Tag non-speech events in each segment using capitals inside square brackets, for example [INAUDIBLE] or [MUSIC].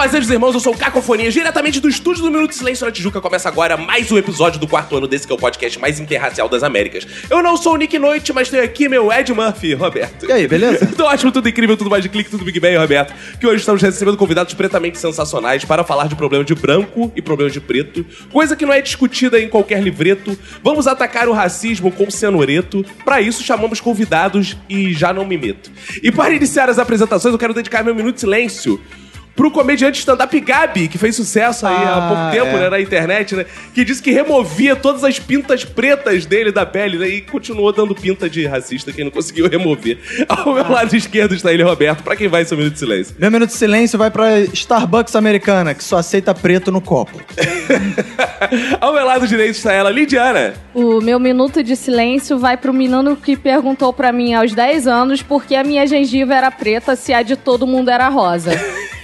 Fazendo irmãos, eu sou o Cacofonia, diretamente do estúdio do Minuto Silêncio na Tijuca. Começa agora mais um episódio do quarto ano desse que é o podcast mais interracial das Américas. Eu não sou o Nick Noite, mas tenho aqui meu Ed Murphy, Roberto. E aí, beleza? [LAUGHS] Tudo ótimo, tudo incrível, tudo mais de clique, tudo Big Bang, Roberto. Que hoje estamos recebendo convidados pretamente sensacionais para falar de problema de branco e problema de preto, coisa que não é discutida em qualquer livreto. Vamos atacar o racismo com cenoreto. Para isso, chamamos convidados e já não me meto. E para iniciar as apresentações, eu quero dedicar meu minuto silêncio pro comediante stand-up Gabi, que fez sucesso aí há Ah, pouco tempo, é. né, na internet, né? Que disse que removia todas as pintas pretas dele da pele, né? E continuou dando pinta de racista, quem não conseguiu remover. [LAUGHS] Ao meu lado esquerdo está ele, Roberto. Pra quem vai esse minuto de silêncio? Meu minuto de silêncio vai pra Starbucks americana, que só aceita preto no copo. [LAUGHS] Ao meu lado direito está ela, Lidiana. O meu minuto de silêncio vai pro menino que perguntou pra mim aos 10 anos por que a minha gengiva era preta se a de todo mundo era rosa. [LAUGHS]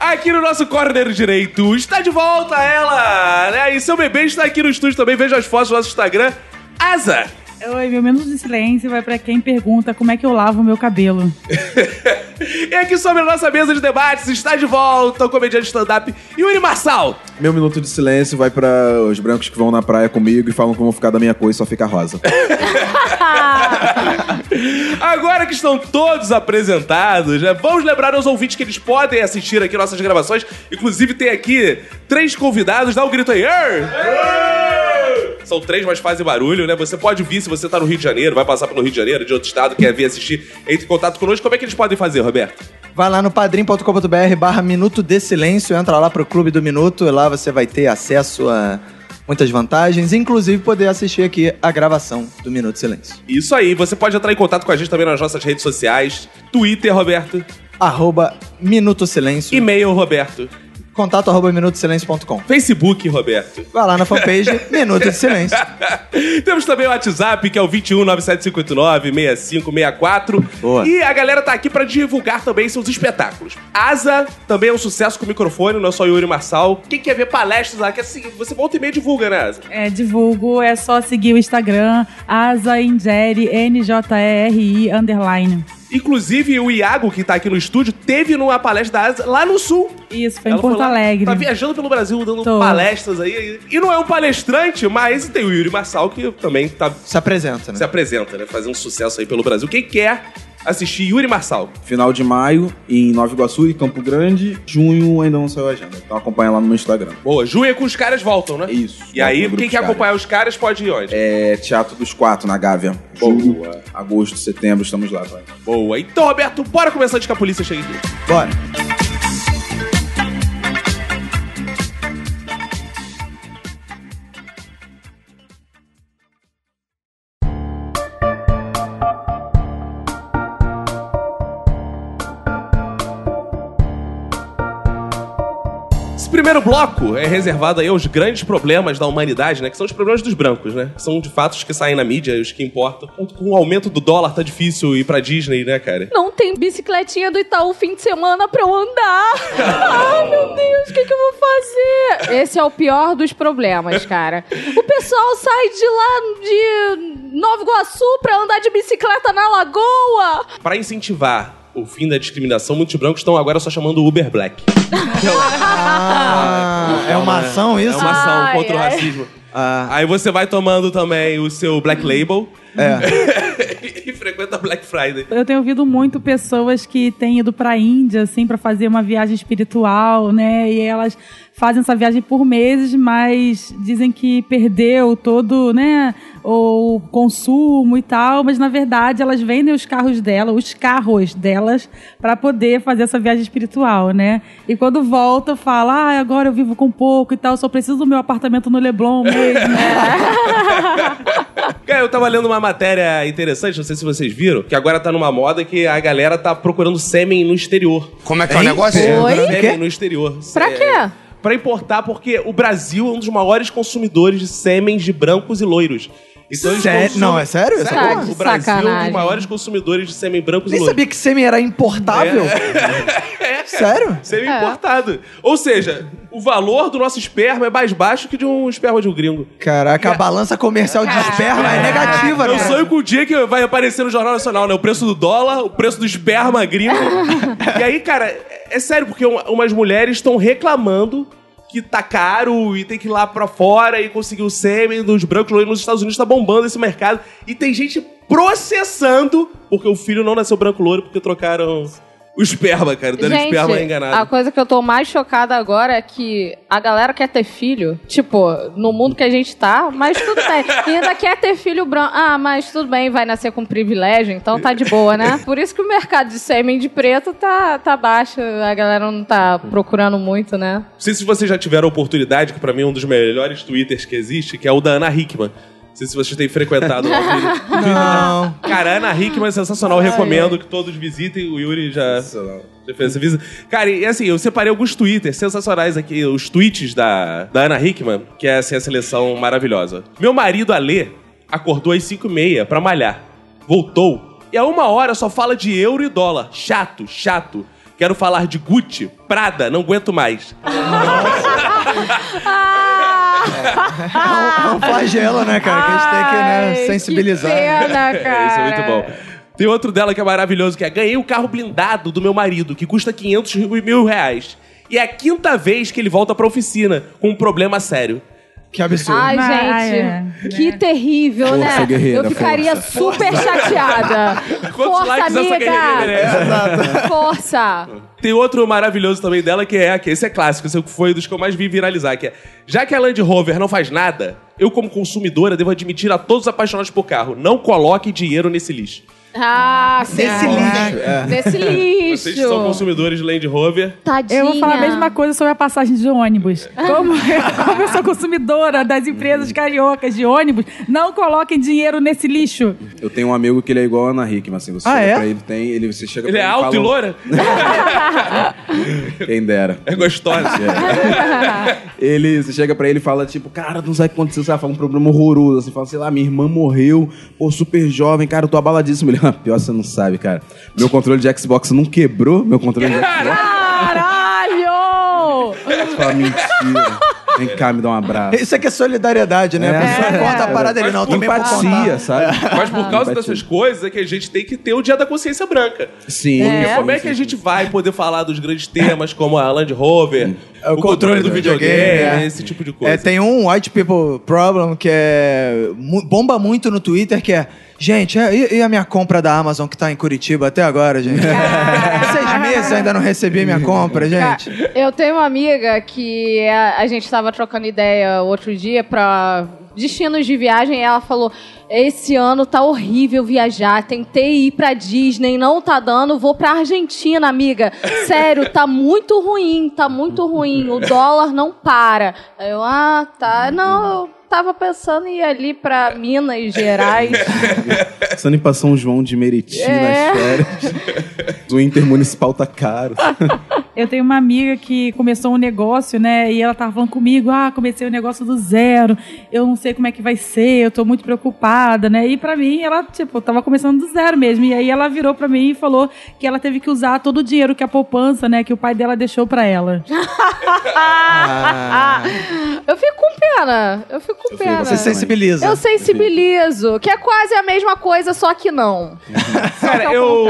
Aqui no nosso corner direito está de volta ela, né? E seu bebê está aqui no estúdio também. Veja as fotos do nosso Instagram. Asa. Oi, meu minuto de silêncio vai pra quem pergunta como é que eu lavo o meu cabelo. [LAUGHS] E aqui sobre a nossa mesa de debates está de volta o comediante stand-up Yuri Marçal. Meu minuto de silêncio vai pra os brancos que vão na praia comigo e falam que vão ficar da minha cor e só fica rosa. [LAUGHS] Agora que estão todos apresentados, né, vamos lembrar aos ouvintes que eles podem assistir aqui nossas gravações. Inclusive, tem aqui três convidados. Dá um grito aí. "Arr!" São três, mas fazem barulho, né? Você pode vir se você tá no Rio de Janeiro, vai passar pelo Rio de Janeiro, de outro estado, quer vir assistir, entre em contato conosco. Como é que eles podem fazer, Roberto? Vai lá no padrim.com.br barra Minuto de Silêncio, entra lá pro Clube do Minuto, e lá você vai ter acesso a muitas vantagens, inclusive poder assistir aqui a gravação do Minuto de Silêncio. Isso aí, você pode entrar em contato com a gente também nas nossas redes sociais. Twitter, Roberto. Arroba Minuto Silêncio, E-mail, Roberto. Contato arroba minutosilencio.com. Facebook, Roberto. Vai lá na fanpage [LAUGHS] Minuto de Silêncio. Temos também o WhatsApp, que é o 21 97589 6564. Boa. E a galera tá aqui pra divulgar também seus espetáculos. Asa também é um sucesso com o microfone, não é só Yuri Marçal. Quem quer ver palestras lá, quer seguir, você volta e meia divulga, né, Asa? É, divulgo, é só seguir o Instagram, Asa Ingeri, N-J-E-R-I, underline. Inclusive, o Iago, que tá aqui no estúdio, teve numa palestra da Asa lá no Sul. Isso, foi Ela em Porto lá, Alegre. Tá viajando pelo Brasil, dando Tô. palestras aí. E não é um palestrante, mas tem o Yuri Marçal, que também tá, Se apresenta, né? se apresenta, né? Fazendo sucesso aí pelo Brasil. Quem quer assistir Yuri Marçal? Final de maio em Nova Iguaçu e Campo Grande. Junho ainda não saiu a agenda. Então acompanha lá no meu Instagram. Boa, junho é com os caras voltam, né? Isso. E aí, grupo quem quer acompanhar os caras pode ir onde? É Teatro dos Quatro, na Gávea. Boa. Julho, agosto, setembro, estamos lá. Vai. Boa. Então, Roberto, bora começar antes que a polícia chegue aqui. Bora. Primeiro bloco é reservado aí aos grandes problemas da humanidade, né? Que são os problemas dos brancos, né? Que são de fato os que saem na mídia, os que importam. Com o aumento do dólar, tá difícil ir pra Disney, né, cara? Não tem bicicletinha do Itaú fim de semana pra eu andar. [LAUGHS] Ai, meu Deus, o que, que eu vou fazer? Esse é o pior dos problemas, cara. O pessoal sai de lá de Nova Iguaçu pra andar de bicicleta na lagoa. Pra incentivar o fim da discriminação, muitos brancos estão agora só chamando o Uber Black. Ah, é uma ação É isso? uma ação Ai, contra o ai. racismo. Ah, Aí você vai tomando também o seu Black Label é. [LAUGHS] e frequenta Black Friday. Eu tenho ouvido muito pessoas que têm ido pra Índia, assim, pra fazer uma viagem espiritual, né? E elas fazem essa viagem por meses, mas dizem que perdeu todo, né, o consumo e tal, mas na verdade elas vendem os carros dela, os carros delas, pra poder fazer essa viagem espiritual, né? E quando volta, fala: "Ah, agora eu vivo com pouco e tal, só preciso do meu apartamento no Leblon mesmo". [LAUGHS] Cara, eu tava lendo uma matéria interessante, não sei se vocês viram, que agora tá numa moda que a galera tá procurando sêmen no exterior. Como é que é o negócio? Oi? Sêmen no exterior. Pra É, quê? Pra importar, porque o Brasil é um dos maiores consumidores de sêmens de brancos e loiros. Então eles Sé- Não, é sério? Essa Tá porra? de O Brasil é um dos sacanagem. maiores consumidores de sêmen brancos e Nem loiros. sabia que sêmen era importável. [LAUGHS] Sério? Sêmen É. importado. Ou seja, o valor do nosso esperma é mais baixo que de um esperma de um gringo. Caraca, a balança comercial de esperma é negativa, Eu né? sonho com o dia que vai aparecer no Jornal Nacional, né? O preço do dólar, o preço do esperma gringo. [LAUGHS] e aí, cara, é, é sério, porque uma- umas mulheres estão reclamando que tá caro e tem que ir lá pra fora e conseguir o sêmen dos brancos loiros nos Estados Unidos, tá bombando esse mercado. E tem gente processando porque o filho não nasceu branco loiro porque trocaram o esperma, cara. Dando Gente, esperma a enganado. coisa que eu tô mais chocada agora é que a galera quer ter filho, tipo, no mundo que a gente tá, mas tudo bem. E ainda quer ter filho branco. Ah, mas tudo bem, vai nascer com privilégio, então tá de boa, né? Por isso que o mercado de sêmen de preto tá, tá baixo, a galera não tá procurando muito, né? Não sei se vocês já tiveram a oportunidade, que pra mim é um dos melhores twitters que existe, que é o da Ana Hickman. Não sei se vocês têm frequentado lá o. [LAUGHS] Não. Cara, Ana Hickman é sensacional. Eu recomendo que todos visitem. O Yuri já, já fez essa visita. Cara, e assim, eu separei alguns twitters sensacionais aqui. Os tweets da, da Ana Hickman, que é assim, a seleção maravilhosa. Meu marido, Alê, acordou às 5 e meia pra malhar. Voltou. E a uma hora só fala de euro e dólar. Chato, chato. Quero falar de Gucci, Prada, não aguento mais. [LAUGHS] [LAUGHS] É um flagelo, né, cara? Que a gente tem que né, Ai, sensibilizar. Que pena, cara. Isso é muito bom. Tem outro dela que é maravilhoso, que é ganhei o carro blindado do meu marido, que custa 500 mil reais. E é a quinta vez que ele volta pra oficina com um problema sério. Que absurdo. Ai, Ai, gente, que terrível, Força, né? eu ficaria super chateada. [LAUGHS] Quantos Força, likes essa amiga! guerreira merece? Força! Tem outro maravilhoso também dela, que é que esse é clássico, esse foi dos que eu mais vi viralizar, que é já que a Land Rover não faz nada, eu como consumidora devo admitir a todos os apaixonados por carro, não coloque dinheiro nesse lixo. Ah, Nesse lixo. É. Nesse [LAUGHS] lixo. Vocês são consumidores de Land Rover, Tadinha. Eu vou falar a mesma coisa sobre a passagem de ônibus. Como, como eu sou consumidora das empresas cariocas de ônibus, não coloquem dinheiro nesse lixo. Eu tenho um amigo que ele é igual a Ana Hickman, assim. Você Ah, chega é? pra ele, tem, ele, você chega ele pra é alto e fala- loura? [LAUGHS] Quem dera. É gostosa. [LAUGHS] Ele, você chega pra ele e fala, tipo, cara, não sabe o que aconteceu, você vai falar um problema horroroso. Você fala, sei lá, minha irmã morreu, pô, super jovem, cara, eu tô abaladíssimo. Ele, [LAUGHS] pior você não sabe, cara. Meu controle de Xbox não quebrou, meu controle de Xbox. Caralho! Você fala, mentira. Vem cá, me dá um abraço. Isso aqui é solidariedade, né? A pessoa É. corta a parada dele, não, também Empatia, contar. sabe? Mas por causa Empatia. dessas coisas é que a gente tem que ter o dia da consciência branca. Sim. Porque sim, como é que a gente vai poder falar dos grandes temas como a Land Rover, É, o, controle do videogame, é. esse tipo de coisa? É, tem um White People Problem que é bomba muito no Twitter, que é Gente, é, e, e a minha compra da Amazon que tá em Curitiba até agora, gente? [LAUGHS] Seis meses ainda não recebi minha compra, gente. Eu tenho uma amiga que a, a gente tava trocando ideia outro dia pra destinos de viagem e ela falou: Esse ano tá horrível viajar. Tentei ir pra Disney, não tá dando. Vou pra Argentina, amiga. Sério, tá muito ruim, tá muito ruim. O dólar não para. Aí eu, ah, tá. Não, tava pensando em ir ali pra Minas Gerais. [LAUGHS] Pensando em passar um João de Meriti É. nas férias. [LAUGHS] o intermunicipal tá caro. [LAUGHS] Eu tenho uma amiga que começou um negócio, né? E ela tava falando comigo, ah, comecei o negócio do zero, eu não sei como é que vai ser, eu tô muito preocupada, né? E pra mim, ela, tipo, tava começando do zero mesmo. E aí ela virou pra mim e falou que ela teve que usar todo o dinheiro que a poupança, né, que o pai dela deixou pra ela. Ah, [LAUGHS] Eu fico com pena. Eu fico com pena. você sensibiliza. Eu sensibilizo, que é quase a mesma coisa, só que não. Cara, eu,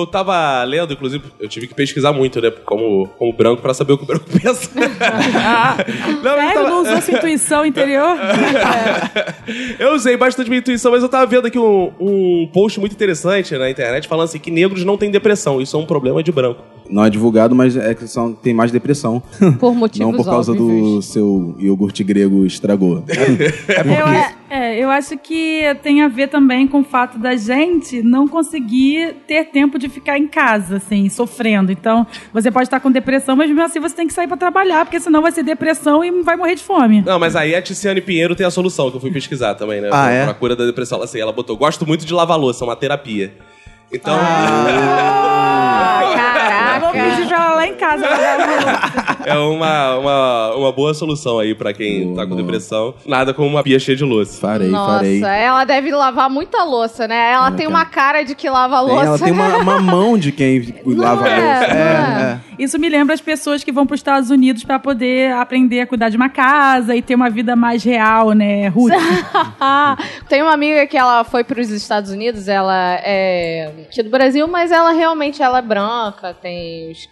eu tava lendo, inclusive, eu tive que pesquisar muito, né? Como, como branco, pra saber o que o branco [LAUGHS] pensa. [LAUGHS] não, eu, Sério, tava- não usou sua intuição interior? [LAUGHS] eu usei bastante minha intuição, mas eu tava vendo aqui um, um post muito interessante na internet falando assim que negros não têm depressão, isso é um problema de branco. Não é divulgado, mas é que são, tem mais depressão. Por motivos Não por causa do óbvios. seu iogurte grego estragou. Eu, a- é, eu acho que tem a ver também com o fato da gente não conseguir ter tempo de ficar em casa, assim, sofrendo. Então, você pode estar com depressão, mas mesmo assim você tem que sair pra trabalhar, porque senão vai ser depressão e vai morrer de fome. Não, mas aí a Tiziane Pinheiro tem a solução, que eu fui pesquisar também, né? Ah, pra, é? pra cura da depressão. Ela, assim, ela botou, gosto muito de lavar louça, uma terapia. Então, Ah, [LAUGHS] Eu vou caraca. pedir pra ela lá em casa. é uma, uma, uma boa solução aí pra quem tá com depressão. Nada como uma pia cheia de louça. Farei, Nossa, farei. ela deve lavar muita louça, né? Ela tem uma cara de que lava Tem, louça. ela tem uma, uma mão de quem lava a é, louça. não é? Isso me lembra as pessoas que vão para os Estados Unidos para poder aprender a cuidar de uma casa e ter uma vida mais real, né, Ruth? [LAUGHS] Tem uma amiga que ela foi para os Estados Unidos, ela é aqui do Brasil, mas ela realmente ela é branca, tem os-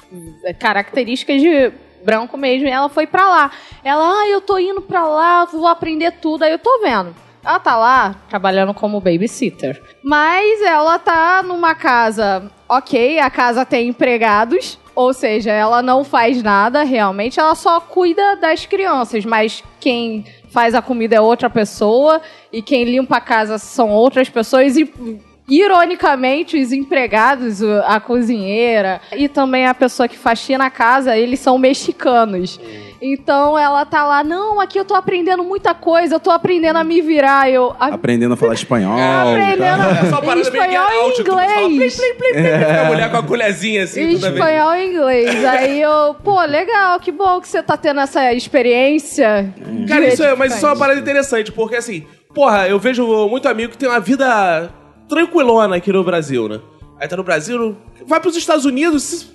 características de branco mesmo, ela foi pra lá. Ela, ah, eu tô indo pra lá, vou aprender tudo, aí eu tô vendo. Ela tá lá trabalhando como babysitter. Mas ela tá numa casa, ok, a casa tem empregados, ou seja, ela não faz nada realmente, ela só cuida das crianças, mas quem faz a comida é outra pessoa e quem limpa a casa são outras pessoas e ironicamente os empregados, a cozinheira e também a pessoa que faxina a casa, eles são mexicanos. Então ela tá lá, não, aqui eu tô aprendendo muita coisa, eu tô aprendendo a me virar, eu a- Aprendendo a falar [LAUGHS] espanhol. aprendendo É só uma parada meio espanhol Get Out, e tu fala, inglês. A mulher com a colherzinha assim. Espanhol e inglês. Aí eu, pô, legal, que bom que você tá tendo essa experiência. Cara, isso é, mas isso é uma parada interessante, porque assim, porra, eu vejo muito amigo que tem uma vida tranquilona aqui no Brasil, né? Aí tá no Brasil, vai pros Estados Unidos, se-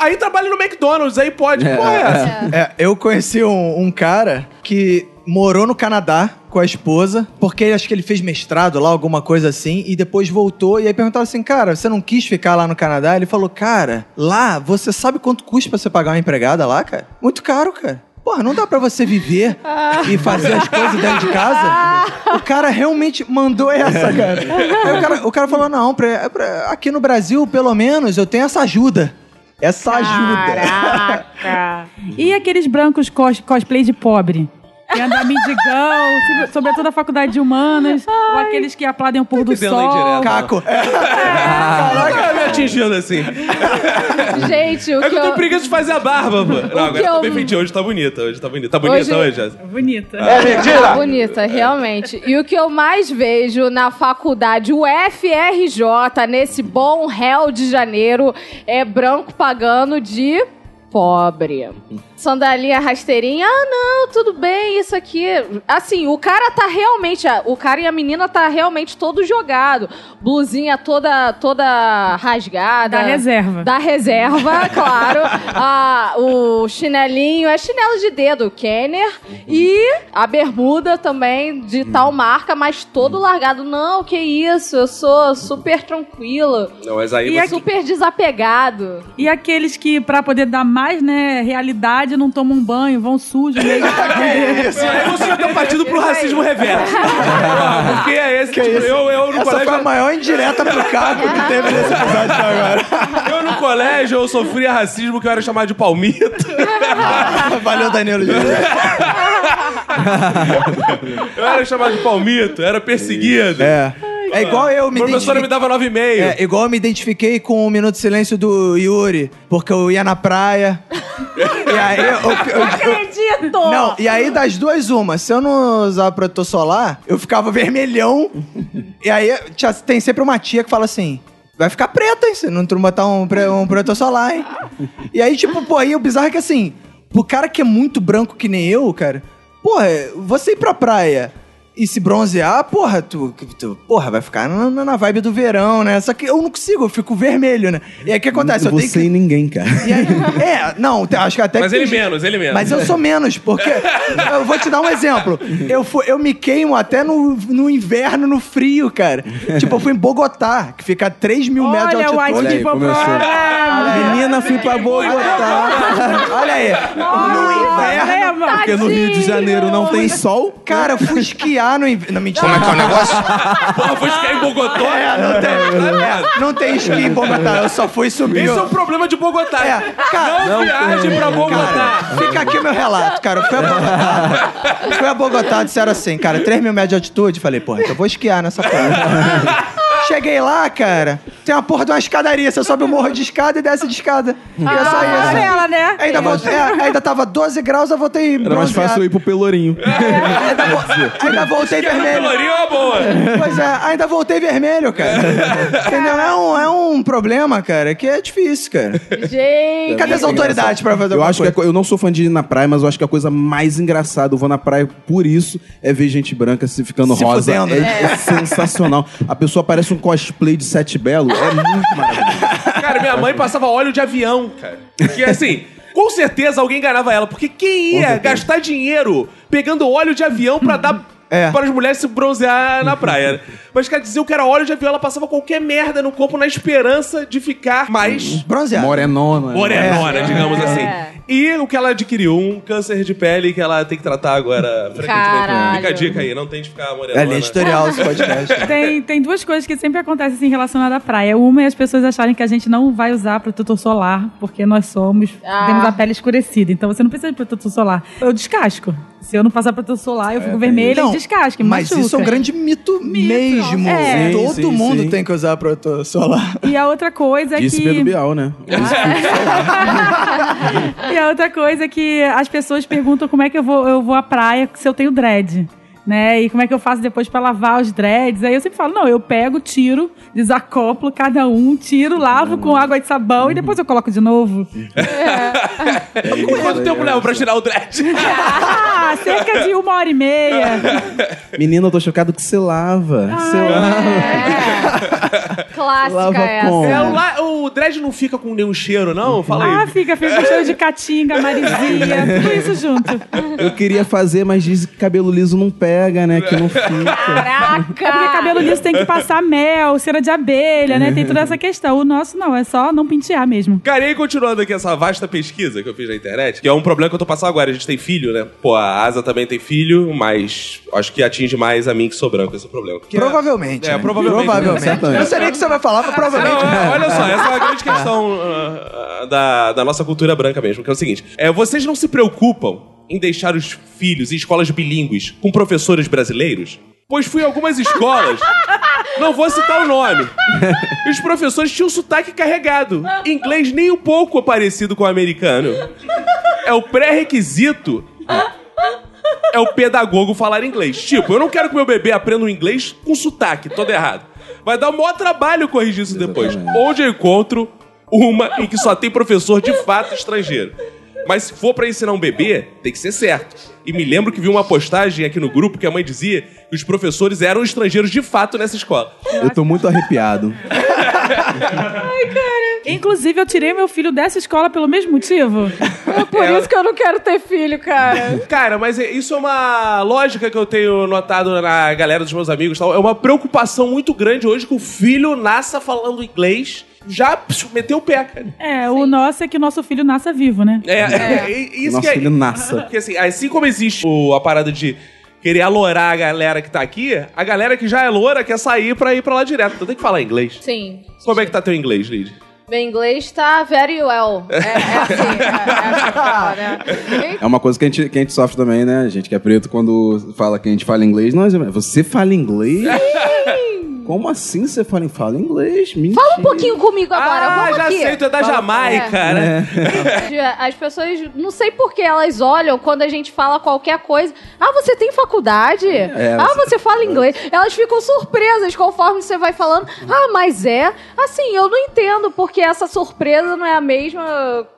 aí trabalha no McDonald's, aí pode. Porra, é essa? É, eu conheci um, um cara que morou no Canadá com a esposa, porque acho que ele fez mestrado lá, alguma coisa assim, e depois voltou, e aí perguntava assim, cara, você não quis ficar lá no Canadá? Ele falou, cara, lá, você sabe quanto custa pra você pagar uma empregada lá, cara? Muito caro, cara. Porra, não dá pra você viver e fazer as coisas dentro de casa? O cara realmente mandou essa, cara. Aí o cara, o cara falou, não, pra- pra- aqui no Brasil, pelo menos, eu tenho essa ajuda. Essa ajuda. Caraca. [LAUGHS] E aqueles brancos cos cosplay de pobre? Que anda mendigão, sobre- sobretudo a faculdade de humanas, ou aqueles que aplaudem o pôr do sol. Caco. Caraca, me atingindo assim. Gente, o É que que eu eu... tenho preguiça de fazer a barba, pô. [LAUGHS] Não, agora que tá eu- bem feitinho. Hoje tá bonita, hoje tá bonita. Tá bonita Hoje- hoje, Jéssica? Bonita. Tá bonita, realmente. E o que eu mais vejo na faculdade UFRJ, nesse bom réu de janeiro, é branco pagando de pobre. Sandalinha rasteirinha, ah, não, tudo bem, isso aqui. Assim, o cara tá realmente, o cara e a menina tá realmente todo jogado. Blusinha toda, toda rasgada. Da reserva. Da reserva, [LAUGHS] claro. Ah, o chinelinho é chinelo de dedo, Kenner. E a bermuda também de tal marca, mas todo largado. Não, que isso, eu sou super tranquilo. Não, mas aí E você... Super desapegado. E aqueles que, pra poder dar mais, né, realidade, não tomam um banho, vão sujos mesmo. Aí você já tá partindo pro racismo reverso. [LAUGHS] Porque é esse, tipo, eu, eu no Essa foi a colégio... maior indireta pro Caco que [LAUGHS] teve nesse episódio até agora. [LAUGHS] Eu no colégio, eu sofria racismo que eu era chamado de palmito. Valeu, Danilo. Eu era chamado de palmito, era perseguido. É. É igual eu me A professora me dava 9,5. É, igual eu me identifiquei com o Minuto de Silêncio do Yuri, porque eu ia na praia. [LAUGHS] e aí eu, eu- eu- Acredito! Não, e aí das duas, uma. Se eu não usar protetor solar, eu ficava [LAUGHS] vermelhão. e aí tinha- tem sempre uma tia que fala assim: vai ficar preta, hein? Se não tu botar um, um protetor solar, hein? e aí, tipo, pô, aí o bizarro é que assim, pro cara que é muito branco que nem eu, cara, porra, você ir pra praia. E se bronzear, porra, tu, tu- porra, vai ficar na, na vibe do verão, né? Só que eu não consigo, eu fico vermelho, né? E aí o que acontece? Eu tenho Você que... e ninguém, cara. E aí, é, não, acho que até Mas que ele menos, ele menos. Mas eu sou menos, porque. [LAUGHS] eu vou te dar um exemplo. Eu, fui, eu me queimo até no, no inverno, no frio, cara. Tipo, eu fui em Bogotá, que fica a 3 mil metros de Olha o altitude. White começou. Problem. Menina, fui pra Bogotá. Olha aí, no inverno. Porque no Rio de Janeiro não tem sol. Cara, eu fui esquiar esquiar no inverno. Não, mentira. Como é que é o [LAUGHS] negócio? Porra, foi ficar em Bogotá? É, não tem, é, não tem esqui em Bogotá, eu só fui subir. Esse é o problema de Bogotá. É, cara, não, viaje pra Bogotá. Fica aqui meu relato, cara. Eu fui a Bogotá. Eu fui a Bogotá, disseram assim, cara, 3 mil metros de altitude. Falei, porra, então eu vou esquiar nessa porra. Cheguei lá, cara, tem uma porra de uma escadaria. Você sobe o morro de escada e desce de escada. E é só isso. Amarela, né? Ainda, voltei, é, ainda tava 12 graus, eu voltei Era mais bronzeado. fácil eu ir pro Pelourinho. Ainda, vo- ainda voltei vermelho. Pelourinho é uma boa. Pois é, ainda voltei vermelho, cara. Entendeu? É um, é um problema, cara, que é difícil, cara. Gente. Cadê as autoridades pra fazer Eu alguma acho que a coisa? co- eu não sou fã de ir na praia, mas eu acho que a coisa mais engraçada, eu vou na praia por isso, é ver gente branca se ficando Se rosa. fudendo, é, né? é sensacional. A pessoa parece um cosplay de Sete Belo. É muito maravilhoso. Cara, minha mãe passava óleo de avião, cara. Que assim, com certeza alguém enganava ela. Porque quem ia gastar dinheiro pegando óleo de avião pra dar. É. Para as mulheres se bronzear na [LAUGHS] praia. Mas, cara, diziam que era óleo de avião, ela passava qualquer merda no corpo na esperança de ficar mais Bronzeado. Morenona. morenona, É. digamos É. assim. E o que ela adquiriu, um câncer de pele que ela tem que tratar agora frequentemente. Fica a dica aí, não tem de ficar morenona. É linha editorial esse podcast. Tem, tem duas coisas que sempre acontecem assim, relacionadas à praia. Uma é as pessoas acharem que a gente não vai usar protetor solar, porque nós somos, Ah. temos a pele escurecida. Então você não precisa de protetor solar. Eu descasco. Se eu não passar protetor solar, eu fico vermelha Não, e descasco. me Mas machuca. isso é um grande mito, mesmo. É. Todo Sim, sim, mundo sim. tem que usar protetor solar. E a outra coisa é Disse que. Pedro Bial, né? [LAUGHS] e a outra coisa é que as pessoas perguntam como é que eu vou, eu vou à praia se eu tenho dread. Né? E como é que eu faço depois pra lavar os dreads? Aí eu sempre falo, não, eu pego, tiro, desacoplo cada um, tiro, lavo com água e sabão e depois eu coloco de novo. E quanto tempo leva pra tirar o dread? Ah, cerca de uma hora e meia. Menina, eu tô chocado que você lava. Você lava. Clássica Lava essa. como? É, o, la- o dread não fica com nenhum cheiro, não? Fala aí. Ah, fica, fica com cheiro de caatinga, marizinha, tudo isso junto. Eu queria fazer, mas diz que cabelo liso não pega, né? Que não fica. Caraca! É porque cabelo liso tem que passar mel, cera de abelha, né? Tem toda essa questão. O nosso não, é só não pentear mesmo. Cara, e aí, continuando aqui essa vasta pesquisa que eu fiz na internet, que é um problema que eu tô passando agora. A gente tem filho, né? Pô, a Asa também tem filho, mas acho que atinge mais a mim que sou branco esse problema. Que é- Provavelmente. É, né? provavelmente. Provavelmente. Certamente. Eu não sei nem o que você vai falar, mas Não, provavelmente. é, olha só, essa é uma grande questão ah, ah, da, da nossa cultura branca mesmo, que é o seguinte: é, vocês não se preocupam em deixar os filhos em escolas bilíngues com professores brasileiros? Pois fui em algumas escolas, [LAUGHS] não vou citar o nome. e Os professores tinham sotaque carregado, inglês nem um pouco parecido com o americano. É o pré-requisito é o pedagogo falar inglês. Tipo, eu não quero que meu bebê aprenda o inglês com sotaque, todo errado. Vai dar o maior trabalho corrigir isso depois. Onde eu encontro uma em que só tem professor de fato estrangeiro. Mas se for pra ensinar um bebê, tem que ser certo. E me lembro que vi uma postagem aqui no grupo que a mãe dizia que os professores eram estrangeiros de fato nessa escola. Eu tô muito arrepiado. [LAUGHS] Inclusive, eu tirei meu filho dessa escola pelo mesmo motivo. É por isso que eu não quero ter filho, cara. [LAUGHS] Cara, mas é- isso é uma lógica que eu tenho notado na galera dos meus amigos. e Tal. É uma preocupação muito grande hoje que o filho nasça falando inglês. Já meteu o pé, cara. É, o nosso é que o nosso filho nasça vivo, né? É, é, e- isso Nosso que é, filho nasça. Porque assim, assim como existe o- a parada de querer alorar a galera que tá aqui, a galera que já é loura quer sair pra ir pra lá direto. Então tem que falar inglês. Sim. Como é que tá teu inglês, Lid? Meu inglês tá very well. É, é assim, é, é assim fala, né? É uma coisa que a, gente, que a gente sofre também, né? A gente que é preto, quando fala que a gente fala inglês, nós, você fala inglês? Como assim você fala, fala inglês? Mentira. Fala um pouquinho comigo agora, ah, vamos já aqui. sei, tu é da Fala- Jamaica, é. né? As pessoas, não sei por que elas olham quando a gente fala qualquer coisa. Ah, você tem faculdade? ah, você fala inglês. Elas ficam surpresas conforme você vai falando. Ah, mas é? Assim, eu não entendo porque essa surpresa não é a mesma.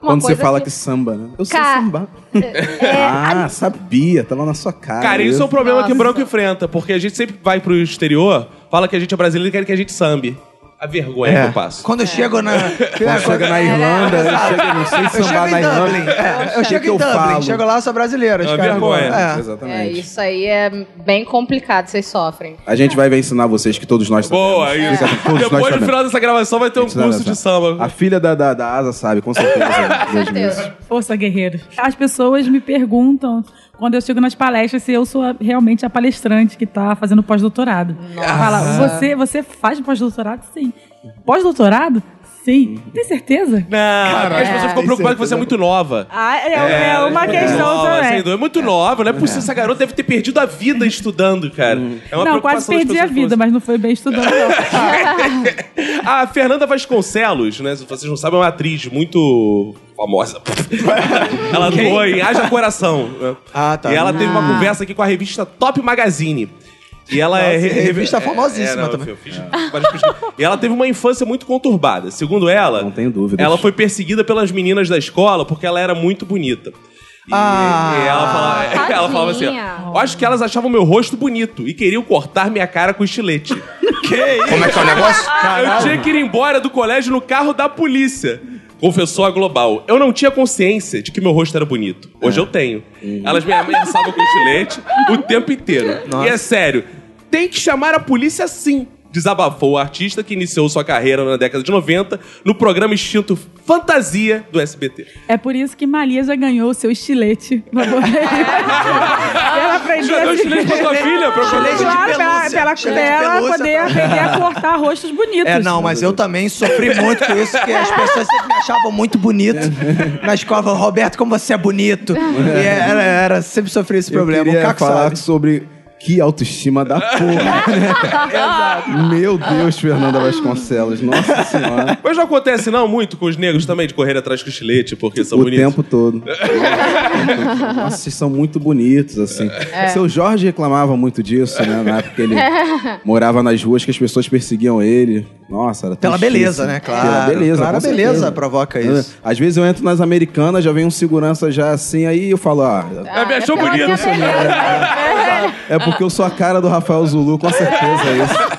Uma Quando você fala que samba, né? Eu sei Ca- sambar. [LAUGHS] É, ah, sabia, tava na sua cara. Cara, isso é um problema que o Nossa. branco enfrenta, porque a gente sempre vai pro exterior, fala que a gente é brasileiro e quer que a gente sambe. a vergonha que eu passo. Quando eu chego na. [LAUGHS] Quando chega na Irlanda, eu chego, não sei Eu chego sambar em na Dublin. Irlanda. É, eu chego que em eu Dublin. falo? Chego lá, sou brasileiro. os É uma caras, pô, vergonha. é. É, Exatamente. isso aí é bem complicado, vocês sofrem. A gente vai ensinar vocês que todos nós sabemos. Boa, isso. Fica- todos nós Depois, no sabemos. final dessa gravação, vai ter um curso de samba. A filha da, da, da Asa sabe, com certeza. [LAUGHS] Com Deus certeza. Força, guerreiros. As pessoas me perguntam, quando eu chego nas palestras, se eu sou realmente a palestrante que está fazendo pós-doutorado. Fala, você, você faz pós-doutorado? Sim. Pós-doutorado? Sim. Tem certeza? Não, porque as pessoas ficam preocupadas que você é muito nova. Ah, é, é uma questão nova, sem também. dúvida. É muito nova, não é possível. Essa garota deve ter perdido a vida estudando, cara. É uma Não, quase perdi a vida, mas não foi bem estudando, não. [LAUGHS] A Fernanda Vasconcelos, né? Se vocês não sabem, é uma atriz muito famosa. [LAUGHS] ela atuou em Haja Coração. né? Ah, tá. E ela teve uma conversa aqui com a revista Top Magazine. E ela é. Nossa, revista famosíssima não, também. eu fiz. E ela teve uma infância muito conturbada. Segundo ela, Não tenho dúvidas. ela foi perseguida pelas meninas da escola porque ela era muito bonita. E, Ah, e ela, falava, [LAUGHS] ela falava assim: ó, acho que elas achavam meu rosto bonito e queriam cortar minha cara com estilete. [LAUGHS] Como é que é o negócio? Eu tinha que ir embora do colégio no carro da polícia. Confessou a Global. Eu não tinha consciência de que meu rosto era bonito. Hoje eu tenho. Elas me ameaçavam com estilete o tempo inteiro. E é sério, tem que chamar a polícia sim. Desabafou o artista que iniciou sua carreira na década de 90 no programa extinto Fantasia do SBT. É por isso que Maria já ganhou o seu estilete. [LAUGHS] ela aprendeu Já deu estilete pra sua filha? Pra Estilete de Claro, pelúcia. ela, poder pra- aprender a cortar rostos bonitos. É, não, mas eu também sofri muito com isso, porque as pessoas sempre me achavam muito bonito. Na escola, Roberto, como você é bonito. [LAUGHS] E era, era sempre sofri esse Eu problema. queria o Caco falar sabe. sobre que autoestima da porra, né? [LAUGHS] Meu Deus, Fernanda Vasconcelos. Nossa Senhora. Mas não acontece não muito com os negros também de correr atrás com estilete porque são o bonitos. tempo todo. Nossa, vocês são muito bonitos, assim. É. Seu Jorge reclamava muito disso, né? Na época que ele [LAUGHS] morava nas ruas que as pessoas perseguiam ele. Nossa, era Pela tristíssimo. beleza, né? Claro. Pela beleza, Claro, a beleza certeza. provoca isso. Às vezes eu entro nas americanas, já vem um segurança já assim, aí eu falo, ah, É, me achou pela bonito. minha beleza. é porque eu sou a cara do Rafael Zulu, com certeza é isso.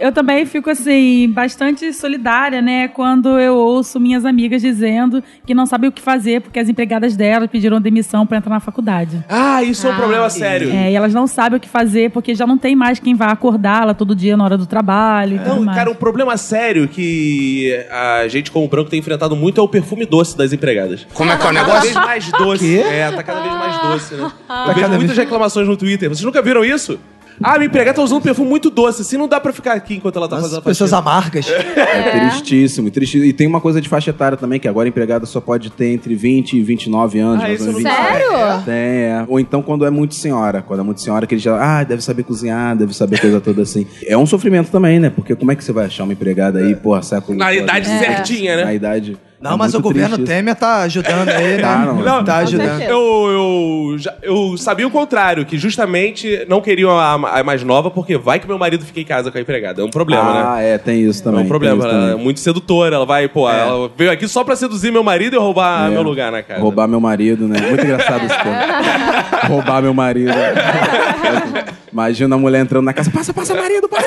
Eu também fico, assim, bastante solidária, né? Quando eu ouço minhas amigas dizendo que não sabem o que fazer porque as empregadas delas pediram demissão pra entrar na faculdade. Ah, isso é um problema sério. É, e elas não sabem o que fazer porque já não tem mais quem vá acordá-la todo dia na hora do trabalho e tudo Não, mais. cara, um problema sério que a gente, como branco, tem enfrentado muito é o perfume doce das empregadas. Como é que é o Cada negócio? vez mais doce. É, tá cada vez mais doce, né? Eu vejo muitas reclamações no Twitter. Vocês nunca viram isso? Ah, minha empregada tá usando um perfume muito doce. Assim não dá pra ficar aqui enquanto ela tá fazendo As a pessoas faxina. amargas. É tristíssimo, tristíssimo. E tem uma coisa de faixa etária também, que agora a empregada só pode ter entre 20 e 29 anos. Ah, mais isso ou eu menos não 20. Sério? Tem, é. Ou então quando é muito senhora. Quando é muito senhora, que ele já, ah, deve saber cozinhar, deve saber coisa toda assim. É um sofrimento também, né? Porque como é que você vai achar uma empregada aí, porra, século... Na idade É. certinha, né? Na idade... Não, é mas o governo triste. Temer tá ajudando aí, né? Não. [LAUGHS] Não, tá ajudando. Eu, eu, já- eu sabia o contrário, que justamente não queriam a, a mais nova, porque vai que meu marido fica em casa com a empregada. É um problema, né? Ah, é, tem isso É também. um problema, isso ela é muito sedutora, ela vai, pô, ela veio aqui só pra seduzir meu marido e roubar É. meu lugar na casa. Roubar meu marido, né? Muito engraçado esse tema. [LAUGHS] Roubar meu marido. [LAUGHS] Imagina a mulher entrando na casa. Passa, passa, marido, passa.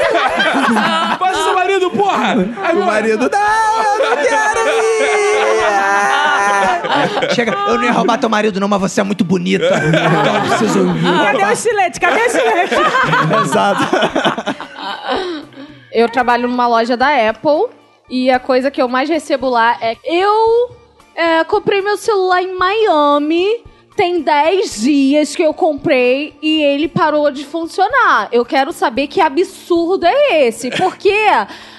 Passa seu marido, porra! Aí O marido, não, eu não quero ir. Chega, eu não ia roubar teu marido, não, mas você é muito bonita. Então eu preciso. Cadê o estilete? Cadê o estilete? [LAUGHS] Exato. Eu trabalho numa loja da Apple e a coisa que eu mais recebo lá é eu é, comprei meu celular em Miami. Tem 10 dias que eu comprei e ele parou de funcionar. Eu quero saber que absurdo é esse. Porque,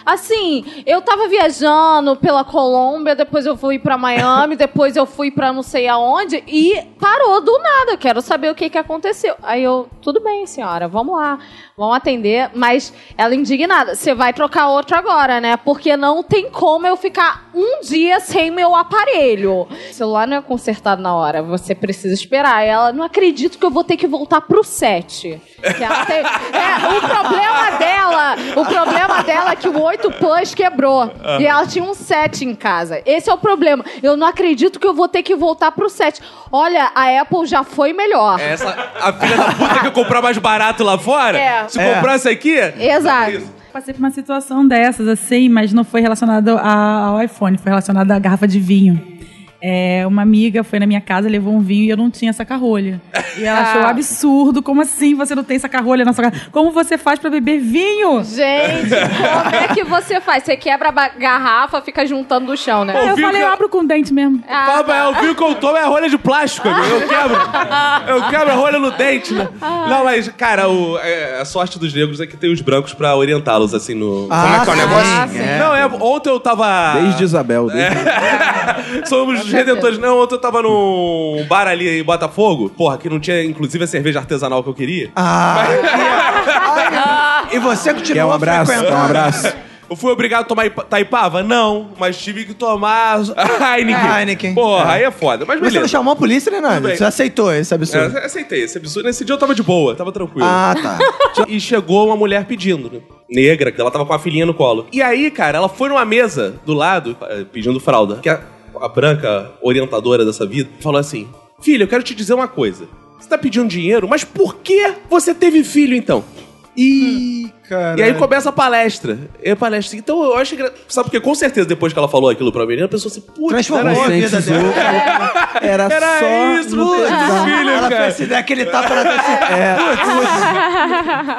assim, eu tava viajando pela Colômbia, depois eu fui pra Miami, [LAUGHS] depois eu fui pra não sei aonde e parou do nada. Quero saber o que, que aconteceu. Aí eu, tudo bem, senhora, vamos lá, vamos atender. Mas ela indignada, você vai trocar outro agora, né? Porque não tem como eu ficar um dia sem meu aparelho. O celular não é consertado na hora, você precisa esperar. Ela, não acredito que eu vou ter que voltar pro set. Tem- [LAUGHS] É, o problema dela, o problema dela é que o 8 Plus quebrou. E ela tinha um 7 em casa. Esse é o problema. Eu não acredito que eu vou ter que voltar pro 7. Olha, a Apple já foi melhor. Essa, a filha da puta que eu comprar mais barato lá fora, É. se É. comprasse aqui... Exato. passei por uma situação dessas, assim, mas não foi relacionado a- ao iPhone, foi relacionado à garrafa de vinho. É, uma amiga foi na minha casa, levou um vinho e eu não tinha saca-rolha. E ela achou Ah. absurdo. Como assim você não tem saca-rolha na sua casa? Como você faz pra beber vinho? Gente, como é que você faz? Você quebra a garrafa, fica juntando do chão, né? Pô, eu falei, que- eu abro com dente mesmo. Ah, Fala, tá. é, o vinho que eu tomo é a rolha de plástico, amigo. Eu quebro. Eu quebro a rolha no dente, né? Não, mas, cara, o- é, a sorte dos negros é que tem os brancos pra orientá-los, assim, no... Ah, Como é que é o sim, negócio? é. Não, é, ontem eu tava... Desde Isabel. Desde... [LAUGHS] Somos os redentores. Não, ontem eu tava num bar ali em Botafogo, porra, que não tinha, inclusive, a cerveja artesanal que eu queria. Ah, e, e você Quer continuou um abraço? Quer um frequentando? abraço? Eu fui obrigado a tomar Ipa- Taipava? Não, mas tive que tomar [LAUGHS] Heineken. Heineken. Porra, aí é foda. Mas Você não chamou a polícia, né, Nada? Tudo bem. Você aceitou esse absurdo. É, eu aceitei esse absurdo. Nesse dia eu tava de boa, tava tranquilo. Ah, tá. [LAUGHS] E chegou uma mulher pedindo, né? Negra, que ela tava com a filhinha no colo. E aí, cara, ela foi numa mesa do lado, eh, pedindo fralda. Que a, a branca orientadora dessa vida falou assim: Filha, eu quero te dizer uma coisa. Você tá pedindo dinheiro, mas por que você teve filho então? Ih, cara. E aí começa a palestra. E a palestra. Então eu acho que. Sabe porque com certeza depois que ela falou aquilo pra menina, a pessoa se. Putz, Transformou era a isso. vida dela. Era, Era só... isso, tido filho, Ela cara. fez aquele tapa na assim,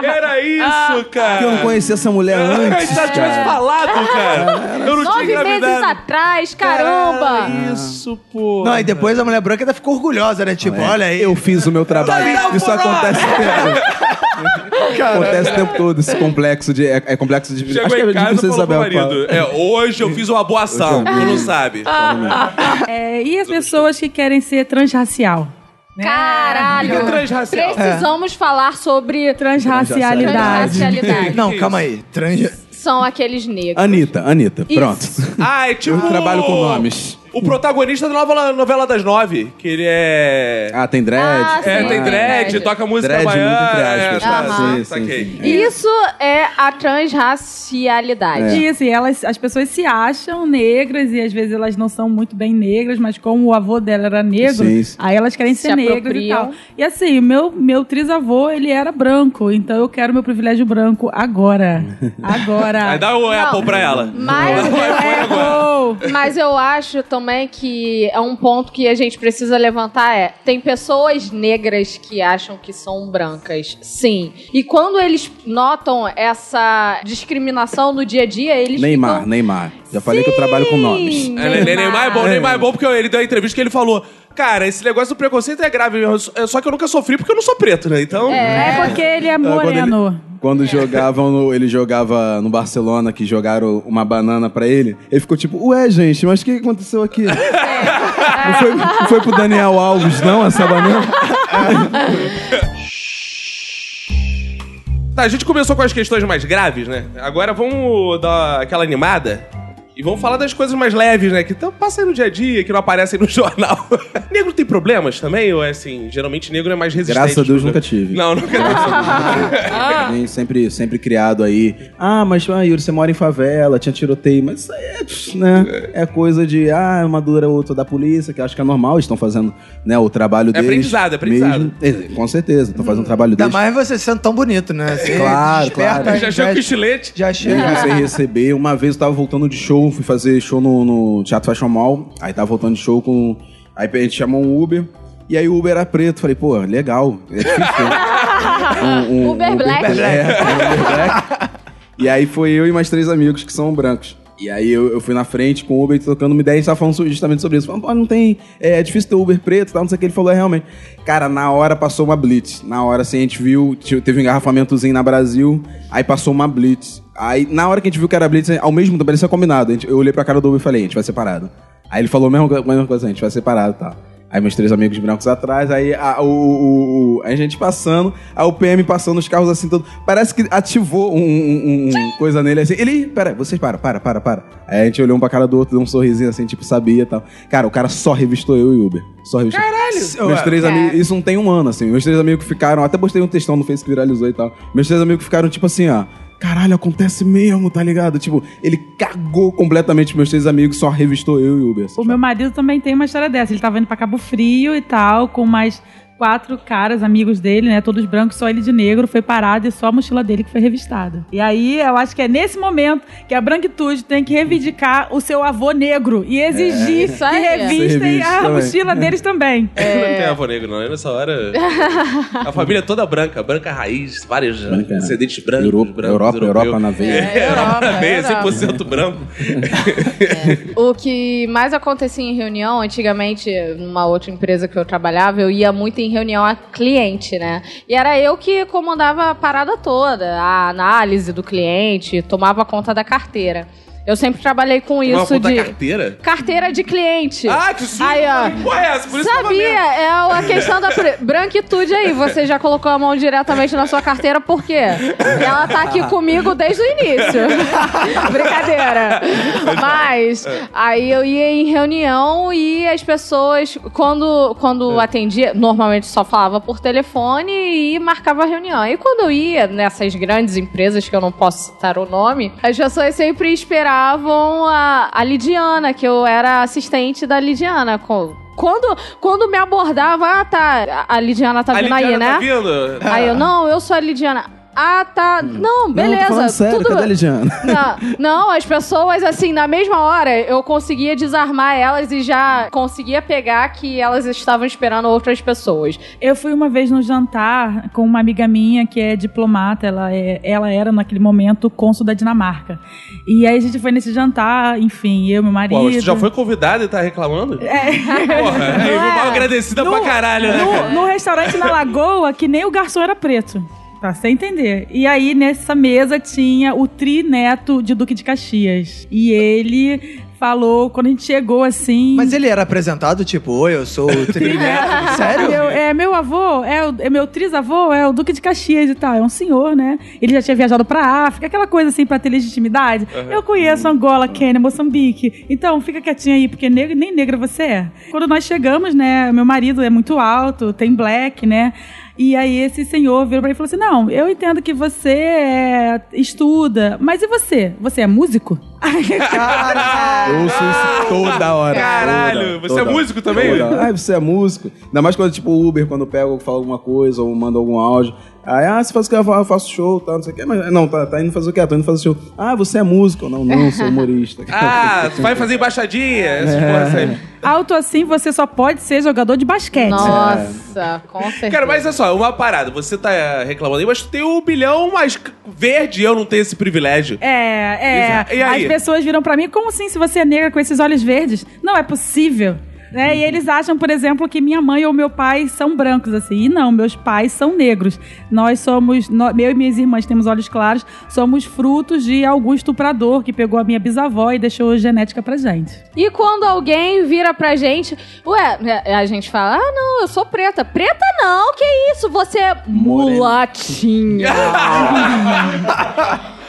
Era isso, cara. Que eu não conhecia essa mulher antes, Se ela tivesse cara. falado, cara. Eu não Nove tinha meses atrás, caramba! Era Isso, pô. Não, e depois a mulher branca ainda ficou orgulhosa, né? Tipo, olha aí. Eu fiz o meu trabalho. Não, Isso acontece [LAUGHS] acontece o tempo todo, esse complexo de. É, é complexo de. Chegou Acho que é em de casa e falou pro marido. É, hoje eu fiz uma boa ação. Tu não sabe. É, e as pessoas que querem ser transracial? né? Caralho! O que é transracial? Precisamos falar sobre Transracialidade. transracialidade. Não, calma aí. Trans... São aqueles negros. Anitta, Anitta, pronto. Ah, é tipo. Eu trabalho com nomes. O protagonista da nova novela das nove. Que ele é. Ah, tem dread? Ah, é, sim, tem dread, dread. toca música Dread muito baiana. entre é, aspas. tá, Aham. Sim, sim, saquei. sim. Isso é a transracialidade. E assim, elas, as pessoas se acham negras e às vezes elas não são muito bem negras, mas como o avô dela era negro, Sim, sim. aí elas querem Se ser negras e apropriam. tal. E assim, meu, meu trisavô, ele era branco, então eu quero meu privilégio branco agora. [LAUGHS] Agora. Aí dá o. Apple pra ela. Mas, Oh, mas eu acho também que é um ponto que a gente precisa levantar é tem pessoas negras que acham que são brancas, sim. E quando eles notam essa discriminação no dia a dia, eles Neymar, ficam... Neymar. Já falei que eu trabalho com nomes. Sim, É, Ne- Neymar é bom, Neymar é bom porque ele deu uma entrevista que ele falou: Cara, esse negócio do preconceito é grave, só- é só que eu nunca sofri porque eu não sou preto, né? Então. É porque ele é Ah, quando ele- moreno. Quando jogavam no, ele jogava no Barcelona, que jogaram uma banana pra ele, ele ficou tipo, ué, gente, mas o que aconteceu aqui? Não, foi, não foi pro Daniel Alves, não, essa banana? Tá, a gente começou com as questões mais graves, né? Agora vamos dar aquela animada. E vamos falar das coisas mais leves, né? Que tão, passam aí no dia a dia, que não aparecem no [LAUGHS] jornal. negro tem problemas também? Ou é assim, geralmente negro é mais resistente? Graças a Deus nunca tive. Não, nunca tive. Nem sempre, sempre criado aí. Ah, mas ah, Yuri, você mora em favela, tinha tiroteio. Mas isso aí é, né, é coisa de, ah, uma dura outra da polícia, que eu acho que é normal, eles estão fazendo né, o trabalho deles. aprendizado, é aprendizado. mesmo. É, com certeza, estão fazendo o trabalho Ainda deles. mais você sendo tão bonito, né? Assim, Claro, desperta, claro. Já chega com estilete. Já Eu chega. comecei a receber. Uma vez eu tava voltando de show, fui fazer show no, no Teatro Fashion Mall. Aí tava voltando de show com. Aí a gente chamou um Uber. E aí o Uber era preto. Falei, pô, legal. É difícil. [LAUGHS] um- um- Uber Black. É, um Uber Black. [LAUGHS] E aí foi eu e mais três amigos que são brancos. E aí eu, eu fui na frente com o Uber trocando uma ideia e a gente tava falando justamente sobre isso. Falando, pô, não tem. É, difícil ter Uber preto tal, não sei o que. Ele falou, é realmente. Cara, na hora passou uma blitz. Na hora, assim, a gente viu, teve um engarrafamentozinho na Brasil, aí passou uma blitz. Aí, na hora que a gente viu que era blitz, ao mesmo tempo, parecia combinado. Gente- eu olhei pra cara do Uber e falei, a gente vai separado. Aí ele falou a mesma, a mesma coisa, a gente vai separado tal. Aí meus três amigos brancos atrás, aí a, o, o- o- a gente passando, aí o PM passando os carros assim, todo. Parece que ativou um, um- um- coisa nele assim. Ele, pera, vocês para, para, para, para. Aí a gente olhou um pra cara do outro, deu um sorrisinho assim, tipo, sabia e tal. Cara, o cara só revistou eu e o Uber. Só revistou. Caralho! Meus três É. amigos, isso não tem um ano, assim. Meus três amigos que ficaram, até postei um textão no Face que viralizou e tal. Meus três amigos que ficaram, tipo assim, ó. Caralho, acontece mesmo, tá ligado? Tipo, ele cagou completamente meus três amigos, só revistou eu e o Uber. O meu marido também tem uma história dessa. Ele tava indo pra Cabo Frio e tal, com mais quatro caras, amigos dele, né? Todos brancos, só ele de negro, foi parado e só a mochila dele que foi revistada. E aí eu acho que é nesse momento que a branquitude tem que reivindicar o seu avô negro e exigir Isso que aí. revistem Reviste a também. mochila deles também. [LAUGHS] Não tem avô negro, não. Nessa hora. a família é toda branca, branca raiz, vários Branca, né? descendentes brancos. Europa, brancos Europa. Europa na veia. É, Europa, [LAUGHS] Europa na veia, Europa. 100% branco. O que mais acontecia em reunião, antigamente, numa outra empresa que eu trabalhava, eu ia muito em reunião a cliente, né? E era eu que comandava a parada toda, a análise do cliente, tomava conta da carteira. Eu sempre trabalhei com Uma isso de. carteira. Carteira de cliente. Ah, que susto! Aí, ó. Porra é essa? Por isso Sabia, é a questão da branquitude aí. Você já colocou a mão diretamente na sua carteira, por quê? Ela tá aqui comigo desde o início. [LAUGHS] Brincadeira. Mas, aí eu ia em reunião e as pessoas, quando, quando atendia, normalmente só falava por telefone e marcava a reunião. E quando eu ia nessas grandes empresas, que eu não posso citar o nome, as pessoas sempre esperavam a, a Lidiana, que eu era assistente da Lidiana. com- Quando, quando me abordava, ah, tá, a Lidiana tá A vindo aí, Lidiana né? tá vindo? Aí eu, não, eu sou a Lidiana. Ah, tá. Não, beleza. Não, sério, tudo... cadê a Lidiana? Não, não, as pessoas, assim, na mesma hora, eu conseguia desarmar elas e já conseguia pegar que elas estavam esperando outras pessoas. Eu fui uma vez no jantar com uma amiga minha que é diplomata, ela, é, ela era naquele momento cônsul da Dinamarca. E aí a gente foi nesse jantar, enfim, eu, meu marido. Pô, você já foi convidado e tá reclamando? É. Porra, aí, Não é? mal agradecida No- pra caralho, né? No, no restaurante na Lagoa, que nem o garçom era preto. Pra você entender. E aí, nessa mesa, tinha o trineto de Duque de Caxias. E ele falou, quando a gente chegou assim. Mas ele era apresentado tipo, oi, eu sou o [LAUGHS] trineto. Sério? Meu, é, meu avô, é, o- é meu trisavô, é o Duque de Caxias e tal. É um senhor, né? Ele já tinha viajado pra África, aquela coisa assim pra ter legitimidade. Eu conheço Angola, Quênia, Moçambique. Então, fica quietinho aí, porque negro, nem negra você é. Quando nós chegamos, né? Meu marido é muito alto, tem black, né? E aí esse senhor virou pra ele e falou assim: Não, eu entendo que você é, estuda, mas e você? Você é músico? Eu ouço isso toda hora. Caralho, Toda- você é toda- músico também? Ah, você é músico? Ainda mais quando, tipo, o Uber, quando pega ou fala alguma coisa ou manda algum áudio. Aí, ah, você faz o que? Eu fa- eu faço show, tá, não sei o quê. Mas, não, tá, tá indo fazer o quê? Tô indo fazer show. Ah, você é músico? Não, não, sou humorista. [LAUGHS] Ah, tu vai fazer embaixadinha? Essas porras aí. Alto assim, você só pode ser jogador de basquete. Nossa, com certeza. Cara, mas olha só, uma parada. Você tá eh, reclamando aí, mas tu tem um bilhão mais verde e eu não tenho esse privilégio. É, é. Exato. E aí? As pessoas viram pra mim, como assim se você é negra com esses olhos verdes? Não é possível. Né? E eles acham, por exemplo, que minha mãe ou meu pai são brancos, assim. E não, meus pais são negros. Nós somos, nó- eu e minhas irmãs temos olhos claros, somos frutos de algum estuprador que pegou a minha bisavó e deixou genética pra gente. E quando alguém vira pra gente, ué, é, a gente fala, ah, não, eu sou preta. Preta não, que isso? Você é mulatinha. [LAUGHS] [LAUGHS]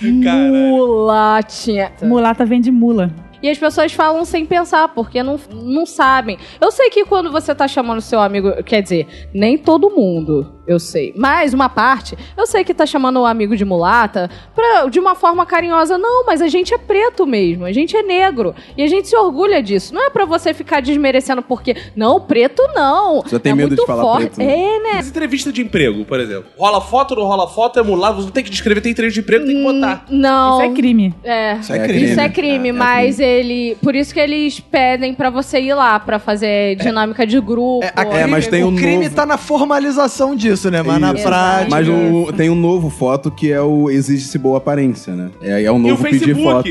[LAUGHS] Mulatinha. Mulata vem de mula. E as pessoas falam sem pensar, porque não, não sabem. Eu sei que quando você tá chamando seu amigo, quer dizer, nem todo mundo, eu sei. Mas uma parte, eu sei que tá chamando o amigo de mulata pra, de uma forma carinhosa. Não, mas a gente é preto mesmo, a gente é negro. E a gente se orgulha disso. Não é pra você ficar desmerecendo porque, não, preto não. Já tem é medo de falar forte. preto, né? É, né? Mas entrevista de emprego, por exemplo. Rola foto, não rola foto, é mulato. Você não tem que descrever, tem entrevista de emprego, tem que botar. Não. Isso é crime. É. Isso é crime. Isso é crime, É, é mas ele. Por isso que eles pedem pra você ir lá pra fazer dinâmica de grupo. É, a É, mas tem o um crime novo- tá na formalização disso, né? Mas na Isso. prática. Mas o- tem um novo foto que é o exige-se boa aparência, né? É, é um E o novo pedir foto.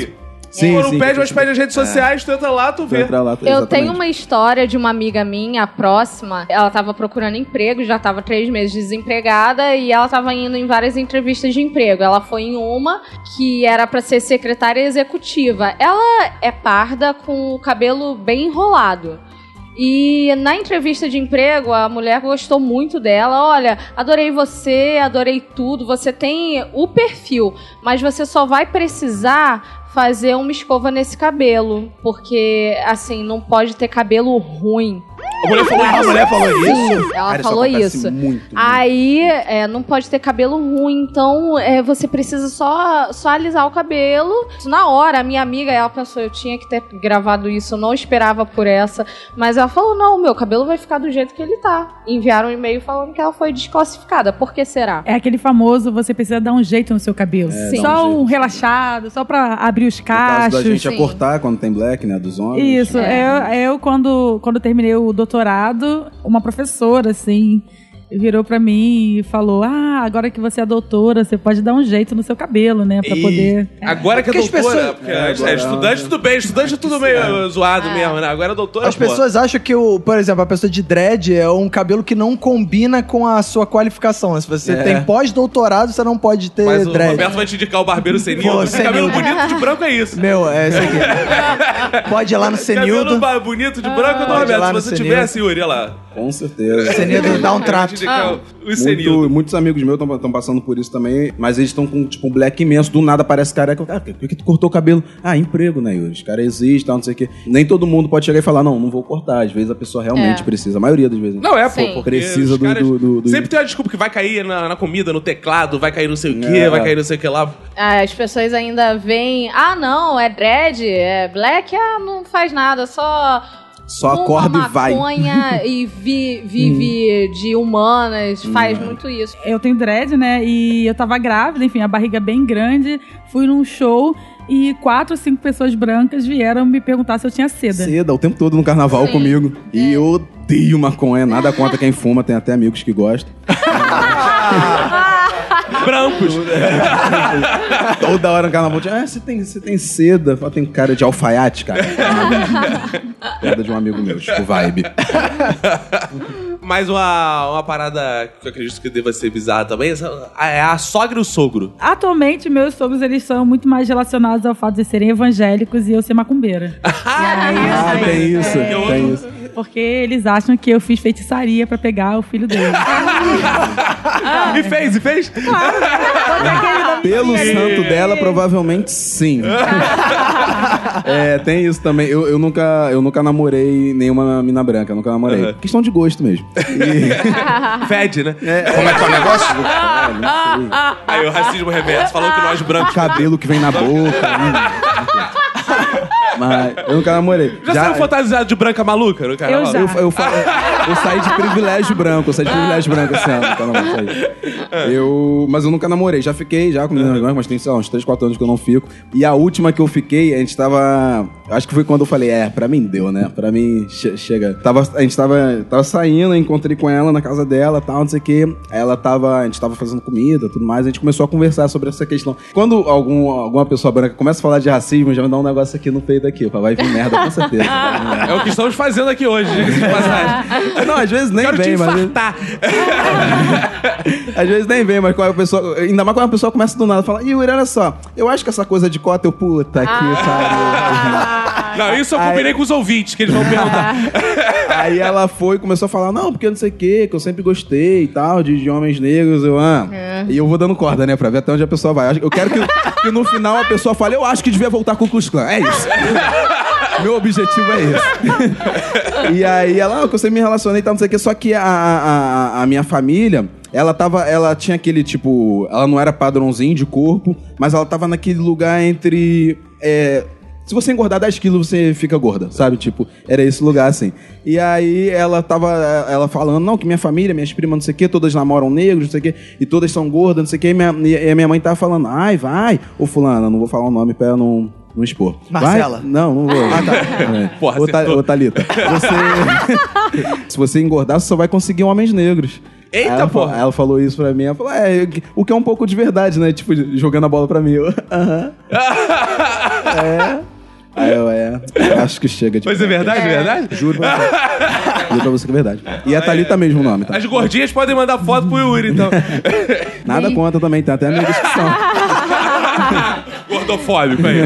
Sim, Quando sim. pede, mas pede as redes sociais, tu entra lá, tu vê. entra lá, Eu exatamente. tenho uma história de uma amiga minha próxima. Ela tava procurando emprego, já tava três meses desempregada e ela tava indo em várias entrevistas de emprego. Ela foi em uma que era pra ser secretária executiva. Ela é parda com o cabelo bem enrolado. E na entrevista de emprego, a mulher gostou muito dela. Olha, adorei você, adorei tudo. Você tem o perfil, mas você só vai precisar fazer uma escova nesse cabelo. Porque, assim, não pode ter cabelo ruim. A mulher falou A isso. mulher falou isso? Sim, ela Cara, isso falou acontece isso. muito, Aí é, não pode ter cabelo ruim, então é, você precisa só, só alisar o cabelo. Na hora, a minha amiga, ela pensou, eu tinha que ter gravado isso, eu não esperava por essa. Mas ela falou: não, meu cabelo vai ficar do jeito que ele tá. Enviaram um e-mail falando que ela foi desclassificada. Por que será? É aquele famoso, você precisa dar um jeito no seu cabelo. Sim. Só um um, relaxado, só pra abrir os No caso da cachos. gente é sim. cortar quando tem black, né? Dos homens. Isso, eu, eu quando, quando terminei o doutorado, uma professora, assim, virou pra mim e falou: Ah, agora que você é doutora, você pode dar um jeito no seu cabelo, né? Pra E poder. Agora que é Porque as doutora. pessoas- porque É, é, agora- estudante, tudo bem. Estudante é tudo meio zoado mesmo, né? Agora é doutora, As pô. pessoas acham que, o, por exemplo, a pessoa de dread é um cabelo que não combina com a sua qualificação. Se você É. tem pós-doutorado, você não pode ter Mas o dread. Roberto vai te indicar o barbeiro senil. Pô, Esse cabelo senil. bonito de branco é isso. Meu, é isso aqui. [LAUGHS] pode ir lá no Cabelo Senildo. ba- bonito de branco é ir Roberto. Se você tivesse, Yuri, olha lá. Com certeza. Senildo dá um trato. senil. Muito, muitos amigos meus estão passando por isso também, mas eles estão com tipo um black imenso, do nada parece careca. Cara, por que tu cortou o cabelo? Ah, emprego, né, Yuri? Os caras existem, não sei o quê. Nem todo mundo pode chegar e falar, não, não vou cortar. Às vezes a pessoa realmente É. precisa, a maioria das vezes. Não é, pô, Sim. porque Precisa do- caras do- do- do- Sempre tem uma desculpa que vai cair na, na comida, no teclado, vai cair não sei o quê, É. vai cair não sei o que lá. Ah, As pessoas ainda veem, ah, não, é dread, é black, ah, não faz nada, só. Só acorda e vai. maconha e vi- vive de humanas, faz muito isso. Eu tenho dread, né? E eu tava grávida, enfim, a barriga bem grande. Fui num show e quatro ou cinco pessoas brancas vieram me perguntar se eu tinha seda. Seda o tempo todo no carnaval Sim. comigo. E eu odeio maconha, nada contra quem fuma, tem até amigos que gostam. [LAUGHS] Brancos. [LAUGHS] Toda hora no carnaval, tinha, ah, você tem, você tem seda. Eu falo, tem cara de alfaiate, cara. [LAUGHS] Piada de um amigo meu, tipo, vibe. [LAUGHS] Mas uma, uma parada que eu acredito que deva ser bizarra também é a sogra e o sogro. Atualmente, meus sogros, eles são muito mais relacionados ao fato de serem evangélicos e eu ser macumbeira. Ah, tem isso, tem isso. Porque eles acham que eu fiz feitiçaria pra pegar o filho dele. [LAUGHS] E fez, e fez? Pelo santo dela, provavelmente sim. [LAUGHS] é, tem isso também. Eu, eu, nunca, eu nunca namorei nenhuma mina branca, eu nunca namorei. Uhum. Questão de gosto mesmo. E, [LAUGHS] Fede, né? Como é que é o negócio? é, não sei. Aí o racismo reverso, falando que nós brancos. Cabelo que vem na boca. Mas eu nunca namorei. Já, saiu fantasiado de branca maluca no carnaval? Eu já. Eu, eu, fa- eu saí de privilégio branco, eu saí de privilégio branco esse ano. Então não, saí. Eu, mas eu nunca namorei, já fiquei já com meninas brancas, mas tem sei lá, uns 3, 4 anos que eu não fico. E a última que eu fiquei, a gente tava. Acho que foi quando eu falei, é, pra mim deu, né? Pra mim, che- chega. Tava, a gente tava, tava saindo, encontrei com ela na casa dela tal, não sei o quê. Aí ela tava. A gente tava fazendo comida tudo mais, a gente começou a conversar sobre essa questão. Quando algum, alguma pessoa branca começa a falar de racismo, já me dá um negócio aqui no peito aqui, opa, vai vir merda com certeza. merda. É o que estamos fazendo aqui hoje, passagem. Não, às vezes nem Quero te vem, mas. Às vezes nem vem, mas quando a pessoa. Ainda mais quando a pessoa começa do nada e fala, Yuri, olha só, eu acho que essa coisa de cota, eu puta aqui, sabe? Não, isso eu combinei com os ouvintes, que eles vão perguntar. [LAUGHS] Aí ela foi e começou a falar, não, porque não sei o quê, que eu sempre gostei e tal, de, de homens negros, eu, ah. E eu vou dando corda, né, pra ver até onde a pessoa vai. Eu quero que, que no final a pessoa fale, eu acho que devia voltar com o Klux Klan. É isso. [LAUGHS] Meu objetivo é esse. [LAUGHS] e aí ela, ah, que eu sempre me relacionei e tal, não sei o quê. Só que a, a, a- a minha família, ela tava. Ela tinha aquele tipo. Ela não era padrãozinho de corpo, mas ela tava naquele lugar entre. é, se você engordar 10 quilos, você fica gorda, sabe? Tipo, era esse lugar assim. E aí ela tava ela falando, não, que minha família, minhas primas, não sei o quê, todas namoram negros, não sei o quê, e todas são gordas, não sei o quê. E, minha, e a minha mãe tava falando, ai, vai. Ô, fulana, não vou falar o nome pra ela não, não expor. Marcela? Vai? Não, não vou. Ah, tá. [LAUGHS] Porra, ô, ô, Thalita, você... [LAUGHS] se você engordar, você só vai conseguir homens negros. Eita, ela, porra. falou- ela falou isso pra mim. Ela falou, é, o que é um pouco de verdade, né? Tipo, jogando a bola pra mim. Eu, [LAUGHS] aham. é. Aí eu, é. Acho que chega de. Mas é verdade, é verdade? Juro pra você. Juro pra você que é verdade. E a Thalita mesmo o nome, tá? As gordinhas podem mandar foto pro Yuri, então. Nada contra também, tem até amigos que são. [LAUGHS] Gordofóbico aí.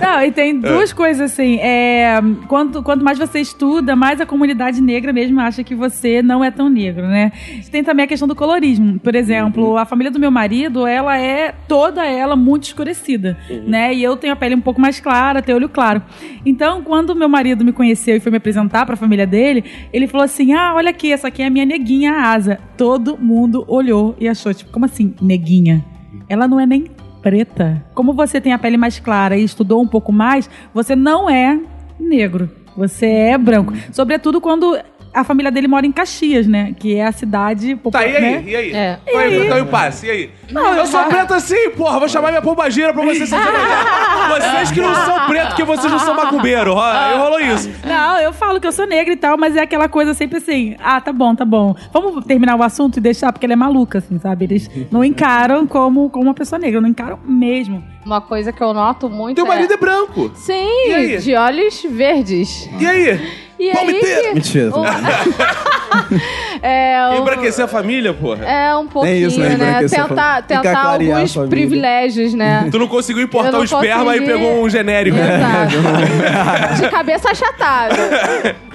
Não, e tem duas coisas assim. É, quanto, quanto mais você estuda, mais a comunidade negra mesmo acha que você não é tão negro, né? Tem também a questão do colorismo. Por exemplo, a família do meu marido, ela é toda ela muito escurecida, né? E eu tenho a pele um pouco mais clara, tenho olho claro. Então, quando meu marido me conheceu e foi me apresentar para a família dele, ele falou assim: "Ah, olha aqui, essa aqui é a minha neguinha a Asa". Todo mundo olhou e achou tipo, como assim, neguinha? Ela não é nem preta. Como você tem a pele mais clara e estudou um pouco mais, você não é negro. Você é branco. Sobretudo quando a família dele mora em Caxias, né? Que é a cidade Tá, popular, e aí? né? E aí? É. É então o impasse? E aí? Não, eu sou preto assim, porra. Vou chamar minha pombagira pra vocês se Vocês que não são preto, que vocês não são macumbeiro. Ro- Rolou isso. Não, eu falo que eu sou negra e tal, mas é aquela coisa sempre assim, ah, tá bom, tá bom. Vamos terminar o assunto e deixar, porque ela é maluca, assim, sabe? Eles não encaram como, como uma pessoa negra, não encaram mesmo. Uma coisa que eu noto muito Teu é... marido é branco. Sim, E aí? de olhos verdes. E aí? E Vamos aí ter. que- Mentira. [LAUGHS] é, o- Embranquecer a família, porra. É um pouquinho, isso, né? né? Tentar, tentar alguns privilégios, né? Tu não conseguiu importar não o esperma consegui. e pegou um genérico. Exato. [LAUGHS] De cabeça achatada.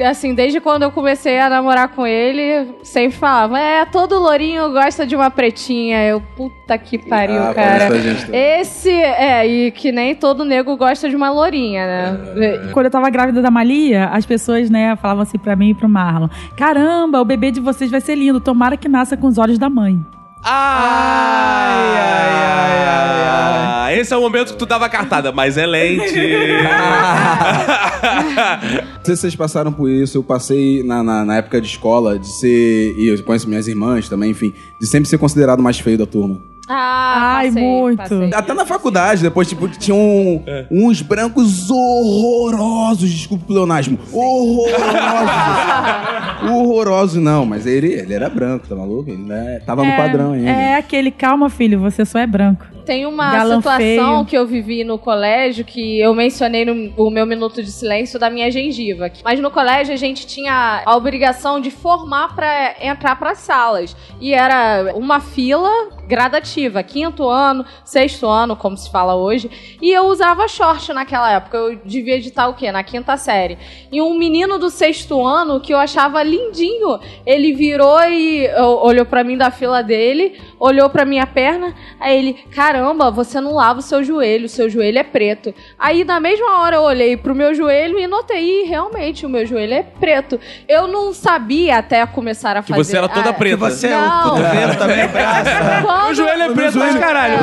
Assim, desde quando eu comecei a namorar com ele, sempre falava: é, todo lourinho gosta de uma pretinha. Eu, puta que pariu, Ah, cara. Esse, é, e que nem todo nego gosta de uma lourinha, né? Quando eu tava grávida da Malia, as pessoas, né, falavam assim pra mim e pro Marlon: Caramba, o bebê de vocês vai ser lindo, tomara que nasça com os olhos da mãe. Ai, ai, ai, ai, ai. Esse é o momento que tu dava cartada, mas é lente. [LAUGHS] Não sei se vocês passaram por isso, eu passei na, na, na época de escola de ser. E eu conheço minhas irmãs também, enfim, de sempre ser considerado mais feio da turma. Ah, Ai, passei, muito. passei. Até na faculdade, depois, tipo, que tinham uns brancos horrorosos, desculpa o pleonasmo. Horrorosos. [LAUGHS] horrorosos, não, mas ele, ele era branco, tá maluco? Ele né, tava no padrão ainda. É aquele, calma, filho, você só é branco. Tem uma Galã situação feio. que eu vivi no colégio que eu mencionei no o meu minuto de silêncio da minha gengiva. Mas no colégio a gente tinha a obrigação de formar para entrar para salas. E era uma fila gradativa, quinto ano, sexto ano, como se fala hoje. E eu usava short naquela época. Eu devia editar o quê? Na quinta série. E um menino do sexto ano que eu achava lindinho, ele virou e olhou para mim da fila dele, olhou pra minha perna, aí ele, caramba, você não lava o seu joelho, o seu joelho é preto. Aí na mesma hora eu olhei pro meu joelho e notei, "Ih, realmente, o meu joelho é preto. Eu não sabia até começar a Que fazer. você era toda ah, preta. Você é Não. o cotovelo [LAUGHS] também, o braço. quando- Meu joelho é preto, mas caralho.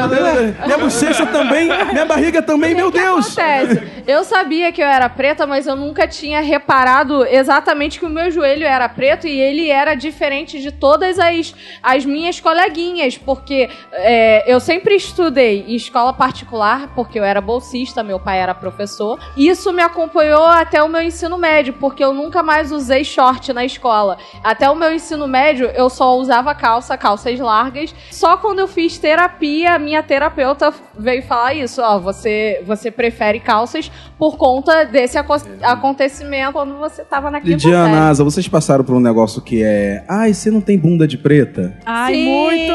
Minha bochecha também, minha barriga também, meu O que Deus! acontece? Eu sabia que eu era preta, mas eu nunca tinha reparado exatamente que o meu joelho era preto e ele era diferente de todas as, as minhas coleguinhas, porque é, eu sempre estudei em escola particular, porque eu era bolsista, meu pai era professor. Isso me acompanhou até o meu ensino médio, porque eu nunca mais usei short na escola. Até o meu ensino médio, eu só usava calça, calças largas. Só quando eu fiz terapia, minha terapeuta veio falar isso, ó, você, você prefere calças por conta desse aco- acontecimento quando você tava na quinta Lidiana, série. Asa, vocês passaram por um negócio que é. Ai, você não tem bunda de preta? Ai, Sim, muito!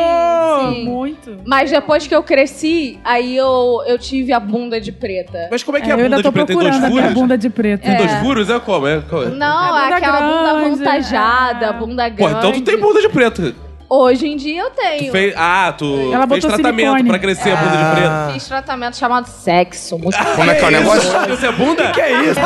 sim. Muito. Mas depois que eu cresci, aí eu, eu tive a bunda de preta. Mas como é que é, É, a eu ainda bunda tô de preta? Tem dois procurando a minha furos? bunda de preto. Tem dois furos? É como? É como? Não, É bunda aquela bunda grande, avantajada, é. bunda Pô, grande. então tu tem bunda de preto. Hoje em dia eu tenho. Fez- ah, tu Ela fez botou tratamento silicone. pra crescer a bunda de preto. Fiz tratamento chamado sexo. Muito Como é que é o negócio? Isso é bunda? Que é isso?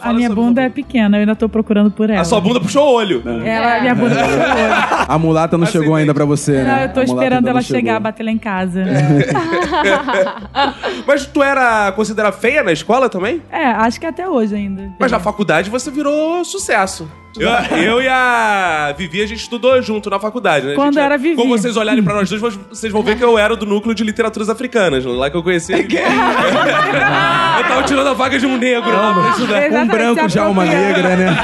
A minha bunda é pequena, eu ainda tô procurando por ela. A sua bunda puxou o olho. Ela, minha bunda puxou o olho. A mulata não chegou ainda pra você, né? Não, eu tô A mulata esperando ainda ela não chegou. chegar, bater lá em casa. [LAUGHS] Mas tu era considerada feia na escola também? É, acho que até hoje ainda. Mas na faculdade você virou sucesso. Eu, eu e a Vivi, a gente estudou junto na faculdade, né? A Quando gente- era Vivi. Quando vocês olharem pra nós dois, vocês vão ver que eu era do núcleo de literaturas africanas, lá que eu conheci. [LAUGHS] eu tava tirando a vaga de um negro lá pra estudar. Um Exatamente, branco já uma apropriando. negra, né?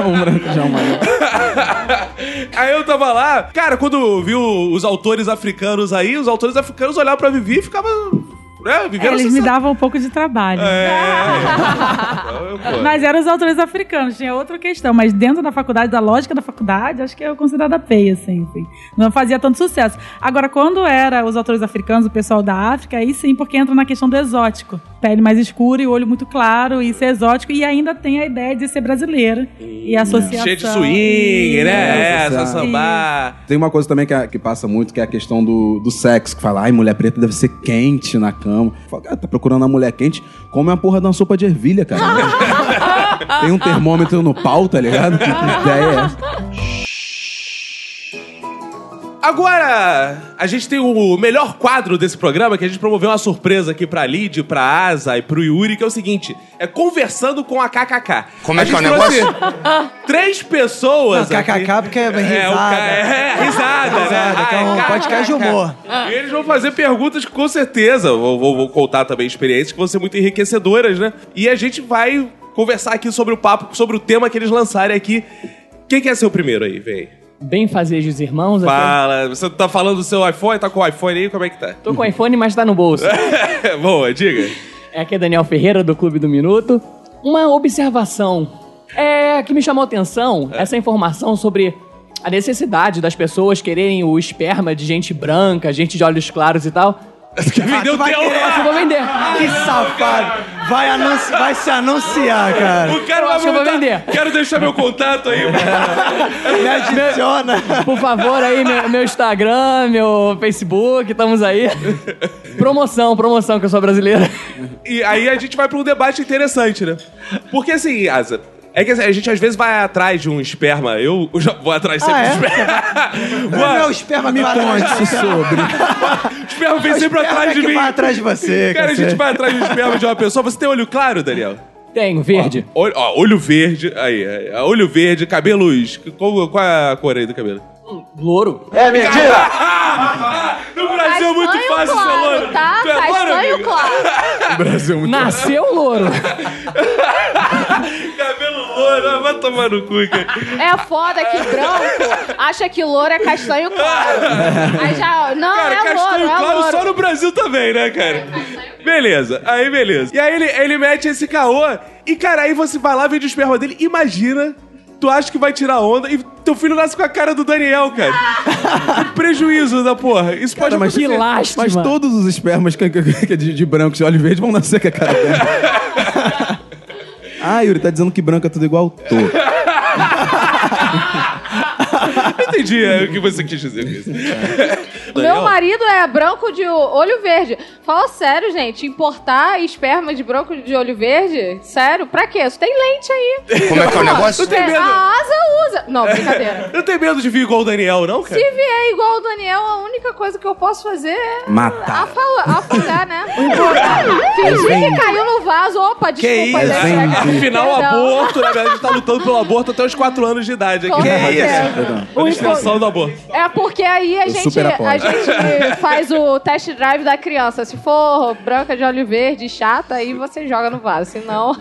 [LAUGHS] um branco já uma negra. [LAUGHS] Aí eu tava lá, cara, quando viu os autores africanos aí, os autores africanos olhavam pra Vivi e ficavam. É, É, viveram eles me davam um pouco de trabalho. É. [LAUGHS] Mas eram os autores africanos, tinha outra questão. Mas dentro da faculdade, da lógica da faculdade, acho que eu considerada feia, assim, assim. Não fazia tanto sucesso. Agora, quando era os autores africanos, o pessoal da África, aí sim, porque entra na questão do exótico. Pele mais escura e olho muito claro, e ser exótico, e ainda tem a ideia de ser brasileira. E a associação. Cheio de swing, né? É, essa sambar. Tem uma coisa também que, é- que passa muito, que é a questão do, do sexo, que fala, ai, mulher preta deve ser quente na cama. Fala, cara, tá procurando uma mulher quente? Come a porra de uma sopa de ervilha, cara. [LAUGHS] Tem um termômetro no pau, tá ligado? Que ideia é essa? Agora, a gente tem o melhor quadro desse programa, que a gente promoveu uma surpresa aqui pra Lid, pra Asa e pro Yuri, que é o seguinte: é conversando com a KKK. Como é A que é o negócio? Três pessoas. Não, aqui. KKK porque é É, o risada. ca- é, risada, né? Risada, que é um podcast de humor. E eles vão fazer perguntas que, com certeza, vou, vou- vou contar também experiências que vão ser muito enriquecedoras, né? E a gente vai conversar aqui sobre o papo, sobre o tema que eles lançarem aqui. Quem quer ser o primeiro aí, vem? Bem fazejos irmãos. Fala, você tá falando do seu iPhone? Tá com o iPhone aí? Como é que tá? Tô com o iPhone, mas tá no bolso. [LAUGHS] Boa, diga. É aqui é Daniel Ferreira, do Clube do Minuto. Uma observação é, que me chamou a atenção, essa informação sobre a necessidade das pessoas quererem o esperma de gente branca, gente de olhos claros e tal. Vendeu vai teu. querer. Eu vou vender. Que safado. Vai, anunci- vai se anunciar, cara. O cara Eu vai acho vou vender. Quero deixar meu contato aí. [LAUGHS] Me adiciona. Por favor, aí, meu, meu Instagram, meu Facebook, estamos aí. Promoção, promoção, que eu sou brasileira. E aí a gente vai pra um debate interessante, né? Porque assim, Asa, é que assim, a gente às vezes vai atrás de um esperma. Eu [LAUGHS] já vou atrás sempre Ah, é? de esperma. [LAUGHS] Meu Mano, esperma me conte sobre. [LAUGHS] o esperma vem sempre atrás de que mim. vai atrás de você. Cara, a cacete. gente vai atrás do esperma de uma pessoa. Você tem olho claro, Daniel? Tenho, verde. Olho, ó, olho verde. Aí, aí, olho verde, cabelos. Qual, qual é a cor aí do cabelo? Louro. No Brasil é muito fácil ser claro, loiro. tá? Tu é Castanho amigo? claro. Brasil é muito Nasceu louro. Ah, vai tomar no cu, cara. É foda que branco acha que louro é castanho claro. [LAUGHS] Aí já. Não, Cara, é castanho louro, é claro louro. só no Brasil também, né, cara? Beleza, aí beleza. E aí ele, ele mete esse caô, e cara, aí você vai lá, vende o esperma dele, imagina, tu acha que vai tirar onda, e teu filho nasce com a cara do Daniel, cara. que [LAUGHS] prejuízo da porra. Isso pode Cara, mas, Que acontecer. lástima. mas todos os espermas que, que- que- de, de brancos e olho verde vão nascer com a cara dela. [LAUGHS] ah, Yuri, tá dizendo que branco é tudo igual? Tô. Entendi é, o que você quis dizer com isso. [LAUGHS] Meu marido é branco de olho verde. Fala sério, gente. Importar esperma de branco de olho verde? Sério? Pra quê? Isso tem lente aí. Como é que é o negócio? tem É, medo? a asa usa. Não, brincadeira. [LAUGHS] Eu tenho medo de vir igual o Daniel, não, cara? Se vier igual o Daniel, a única coisa que eu posso fazer é Matar. afala- afogar, né? [LAUGHS] Fingir que caiu no vaso. Opa, desculpa. isso? gente. Afinal, o Perdão. aborto, né? A gente tá lutando pelo aborto até os 4 anos de idade aqui. Né? certeza. A extensão do aborto. É porque aí a gente, super apoio. a gente faz o test drive da criança. Se for branca de olho verde, chata, aí você joga no vaso. Senão,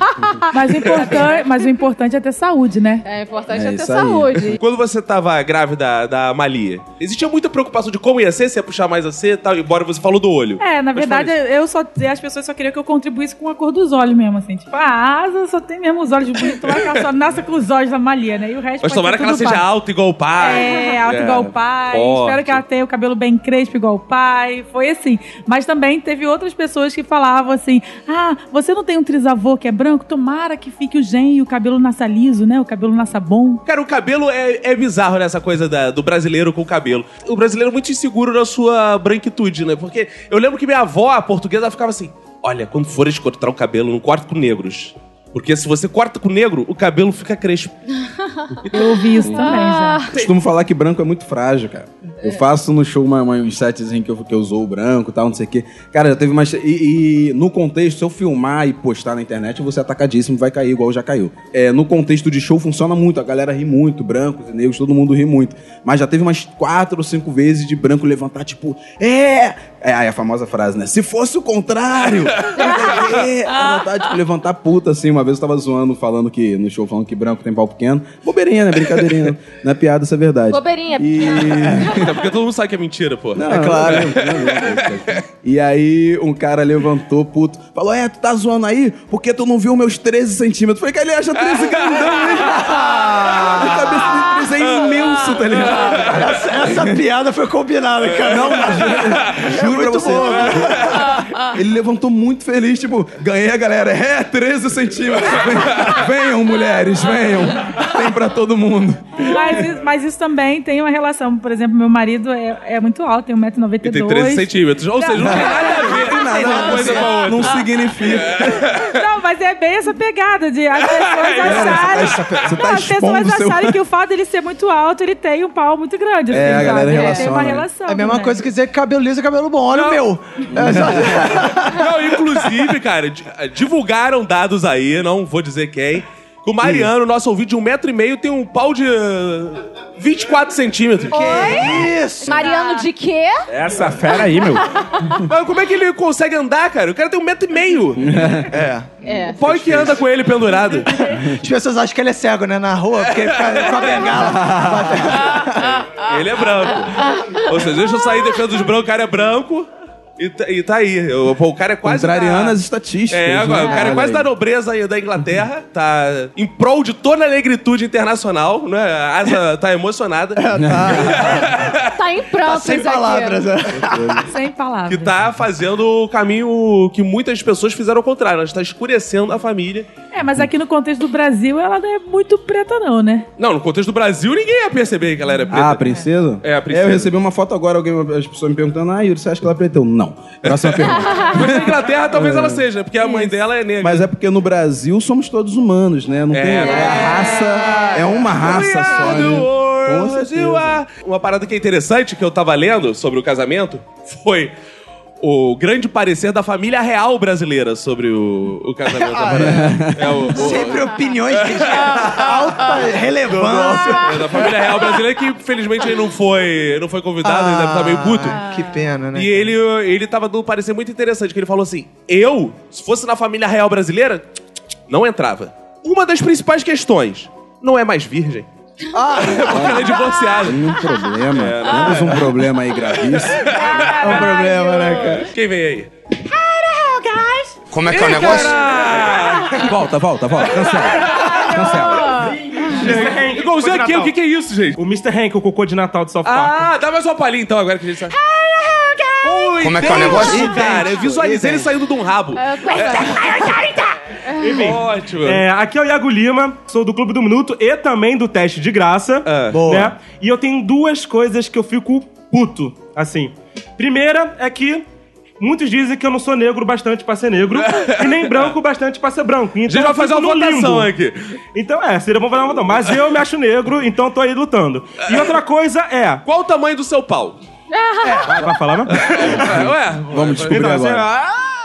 Mas o, importante, mas o importante é ter saúde, né? é importante É é ter isso aí. saúde. Quando você tava grávida da Malia, existia muita preocupação de como ia ser, se ia puxar mais a ser e tal, embora você falou do olho. É, na Mas verdade, eu só. As pessoas só queriam que eu contribuísse com a cor dos olhos mesmo, assim. Tipo, a asa só tem mesmo os olhos bonitos. Tomara que ela só nasça com os olhos da Malia, né? E o resto Mas tomara que ela seja alta igual o pai. É, alta igual o pai. forte. Espero que ela tenha o cabelo bem crespo igual o pai. Foi assim. Mas também teve outras pessoas que falavam assim: Ah, você não tem um trisavô que é branco? Tomara que fique o gen e o cabelo nasça liso, né? O cabelo nasça bom. Cara, o cabelo é, é bizarro nessa coisa da- do brasileiro com o cabelo. O brasileiro é muito inseguro na sua branquitude, né? Porque eu lembro que minha avó, a portuguesa, ela ficava assim: Olha, quando fores cortar o cabelo, não corta com negros. Porque se você corta com negro, o cabelo fica crespo. [LAUGHS] Eu ouvi isso também Ah. já. Costumo falar que branco é muito frágil, cara. Eu faço no show uma, uma, uns setzinhos que eu, que eu usou o branco e tal, não sei o quê. Cara, já teve mais. E, e no contexto, se eu filmar e postar na internet, eu vou ser atacadíssimo, vai cair igual já caiu. É, no contexto de show funciona muito, a galera ri muito, brancos e negros, todo mundo ri muito. Mas já teve umas quatro ou cinco vezes de branco levantar, tipo, é! É aí a famosa frase, né? Se fosse o contrário! [LAUGHS] é, levantar, tipo, levantar puta, assim. Uma vez eu tava zoando, falando que, no show, falando que branco tem pau pequeno. Bobeirinha, né? Brincadeirinha. né? Não é piada, isso é verdade. Bobeirinha. E... [LAUGHS] Até porque todo mundo sabe que é mentira, pô. Não, É claro. não, não, não, não. E aí, um cara levantou, puto, falou: É, tu tá zoando aí? Porque tu não viu meus 13 centímetros? Falei que ele acha 13 grandão, hein? [LAUGHS] A cabeça de 13 é imenso, tá ligado? Essa, essa piada foi combinada, cara. Não, mas juro, [LAUGHS] juro pra você. Ele levantou muito feliz, tipo, ganhei a galera. É, 13 centímetros. Venham, mulheres, venham. Tem pra todo mundo. Mas, isso- mas isso também tem uma relação. Por exemplo, meu marido é, é muito alto, tem 1,92m. E tem 13 centímetros. Ou seja, não tem nada a ver. Não outra. não significa. Não, mas é bem essa pegada de as pessoas acharem. Você tá Não, as pessoas seu- acharem que o fato dele ser muito alto, ele tem um pau muito grande. É, assim, a galera sabe? relaciona. Tem uma relação. É a mesma né? coisa que dizer que cabelo liso é cabelo bom. Olha o meu. É, Não, inclusive, cara, di- divulgaram dados aí, não vou dizer quem. Que O Mariano, nosso ouvinte de um metro e meio, tem um pau de uh, 24 centímetros. Isso. Mariano de quê? Essa fera aí, meu. [LAUGHS] Mas como é que ele consegue andar, cara? O cara tem um metro e meio. [LAUGHS] É. É. O pau é que anda com ele pendurado. [LAUGHS] As pessoas acham que ele é cego, né? Na rua, porque ele fica com a bengala. Ele é branco. Ou seja, deixa eu sair defesa dos brancos, o cara é branco e tá, e tá aí. O, pô, o cara é quase. Contrariando da- as estatísticas. É, agora, né? o cara é quase da nobreza aí da Inglaterra, tá em prol de toda a negritude internacional, né? A Asa tá emocionada. Tá em prantos Sem aqui. palavras. né? Sem palavras. Que tá fazendo o caminho que muitas pessoas fizeram ao contrário. Ela está escurecendo a família. É, mas aqui no contexto do Brasil, ela não é muito preta, não, né? Não, no contexto do Brasil, ninguém ia perceber que ela era preta. Ah, a princesa? É, a princesa. eu recebi uma foto agora, alguém, as pessoas me perguntando, ah, Yuri, você acha que ela é preta? Eu, não. Próxima pergunta. [LAUGHS] Mas na Inglaterra talvez ela seja, porque a mãe dela é negra. Mas é porque no Brasil somos todos humanos, né? Não tem. É. É, a raça. É uma raça só, né? Com certeza. Uma parada que é interessante que eu tava lendo sobre o casamento foi o grande parecer da família real brasileira sobre o, o casamento. é o, o- Sempre opiniões de alta relevância. é da família real brasileira que infelizmente ele não foi, não foi convidado, ele deve estar meio puto. Que pena, né? E ele, ele tava dando um parecer muito interessante, que ele falou assim: eu, se fosse na família real brasileira, não entrava. Uma das principais questões, não é mais virgem. Ah, Porque ela é divorciada. Tem um problema. Temos um problema aí gravíssimo. é um problema, né, cara? Quem vem aí? Como é que é o negócio? volta, volta, volta. Cancela. Cancela. Igualzinho aqui, o que, que é isso, gente? O Mr. Hank, o cocô de Natal de South Park. Ah, dá mais uma palhinha então, agora que a gente sabe. Como é que é o negócio? Cara, eu visualizei ele saindo de um rabo. É. Enfim. Ótimo. É, aqui é o Iago Lima, sou do Clube do Minuto e também do Teste de Graça. É. Né? E eu tenho duas coisas que eu fico puto, assim. Primeira é que Muitos dizem que eu não sou negro bastante pra ser negro [LAUGHS] e nem branco bastante pra ser branco. Então, já vai fazer uma votação aqui. Então é, seria bom fazer uma votação. Mas eu me acho negro, então tô aí lutando. E outra coisa é... Qual o tamanho do seu pau? [LAUGHS] É, vai, vai falar, né? Ué, Vamos descobrir então, agora. Assim, ah,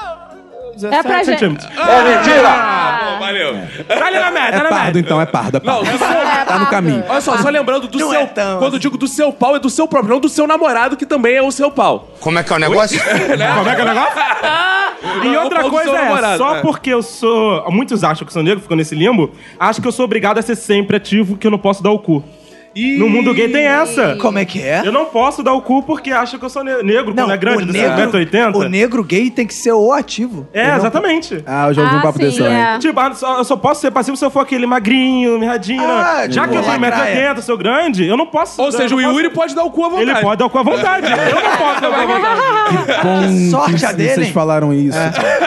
17 é pra centímetros. Gente... É ah! mentira! Ah, bom, valeu. É. Tá ali na média, tá é na. Pardo, então, é pardo. É pardo. Não, é, é tá no caminho. Olha só, só lembrando do não seu. É tão... Quando eu assim. digo do seu pau, é do seu próprio, não do seu namorado, que também é o seu pau. Como é que é o negócio? [LAUGHS] Né? Como é que é o negócio? Ah! e outra coisa é, namorado, só né? porque eu sou. Muitos acham que sou negro, ficou nesse limbo, acho que eu sou obrigado a ser sempre ativo, que eu não posso dar o cu. E... No mundo gay tem essa. Como é que é? Eu não posso dar o cu porque acha que eu sou ne- negro, Não, quando é grande, o negro, 1,80m. o negro gay tem que ser o ativo. É, não- exatamente. Ah, eu já ouvi um Ah, papo sim, desse também. é. Tipo, ah, só- eu só posso ser passivo se eu for aquele magrinho, mirradinho. Ah, né? Já tipo, que eu tenho lacraia. 1,80m, sou grande, eu não posso. Ou eu seja, o não posso- Yuri pode dar o cu à vontade. Ele pode dar o cu à vontade. eu não posso dar o cu à [LAUGHS] vontade. Bom sorte que a dele, Vocês falaram isso.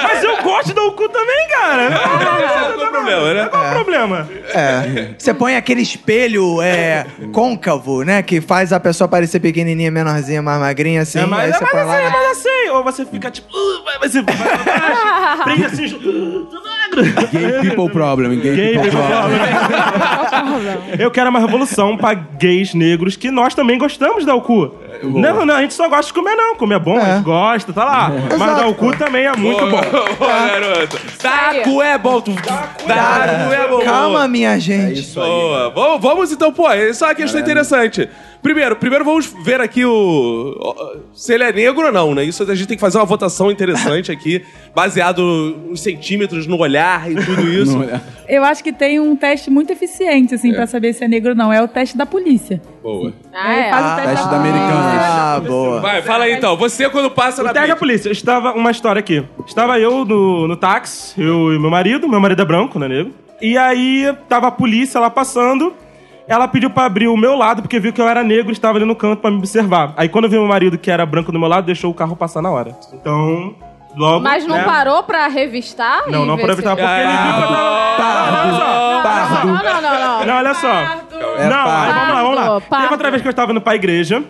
Mas eu gosto de dar o cu também, cara. Qual é o problema, né? Qual o problema? É. Você põe aquele espelho é, côncavo, né? Que faz a pessoa parecer pequenininha, menorzinha, mais magrinha, assim. É, mas, aí é, você mas assim, né? mas assim, ou você fica tipo, uh, vai, vai, você vai pra baixo, [LAUGHS] prende assim, uh, tô. Gay people problem. Gay, Gay people people problem. Eu quero uma revolução pra gays negros que nós também gostamos de dar Não, não, a gente só gosta de comer, não. Comer é bom, a gente gosta, tá lá. Mas Exato. dar o cu também é muito bom. [LAUGHS] Ô, garoto. Taco é bom. Tu... Taco é bom. Calma, minha gente. Boa. Vamos, vamos então, pô, essa é uma questão interessante. Primeiro, primeiro vamos ver aqui o. Se ele é negro ou não, né? Isso a gente tem que fazer uma votação interessante aqui, [LAUGHS] baseado nos centímetros, no olhar. e tudo isso. Eu acho que tem um teste muito eficiente, assim, pra saber se é negro ou não. É o teste da polícia. Boa. Ah, é. faz o teste, Teste da americana. Ah, boa. Vai, fala aí então. Você quando passa na Pega a blitz. polícia. Estava uma história aqui. Estava eu no, no táxi, eu e meu marido. Meu marido é branco, não é negro. E aí tava a polícia lá passando. Ela pediu pra abrir o meu lado, porque viu que eu era negro e estava ali no canto pra me observar. Aí quando eu vi meu marido, que era branco do meu lado, deixou o carro passar na hora. Então, logo. Mas não né? parou pra revistar? Não, e não ver se- evitar, porque ele viu que eu tava. Pardo. Não, não, não, não. Não, olha só. É não, aí pardo. vamos lá, vamos lá. Pardo. Teve outra vez que eu estava indo pra igreja.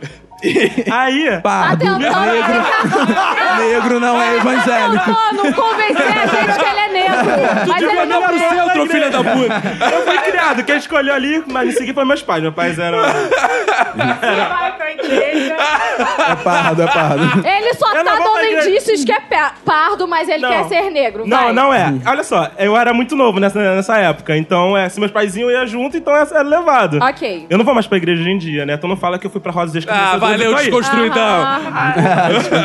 [LAUGHS] aí. Tá Pardo. [LAUGHS] tentando Negro não é evangélico. Não, não convencer a gente que ele é negro. [LAUGHS] Mas ele não pro é. centro, filha da puta. Eu fui criado, quem escolheu ali, mas me seguir foi meus pais. Meus pais eram. Vai pra igreja. É pardo, é pardo. Ele só Eu tá dando indícios que é pardo, mas ele Não. quer ser negro. Não, vai. não é. Olha só, eu era muito novo nessa, nessa época. Então, é, se meus pais iam, junto, então era levado. Ok. Eu não vou mais pra igreja hoje em dia, né? Então não fala que eu fui pra Rosa Crianças. Ah, eu valeu, tô aí. desconstrui então.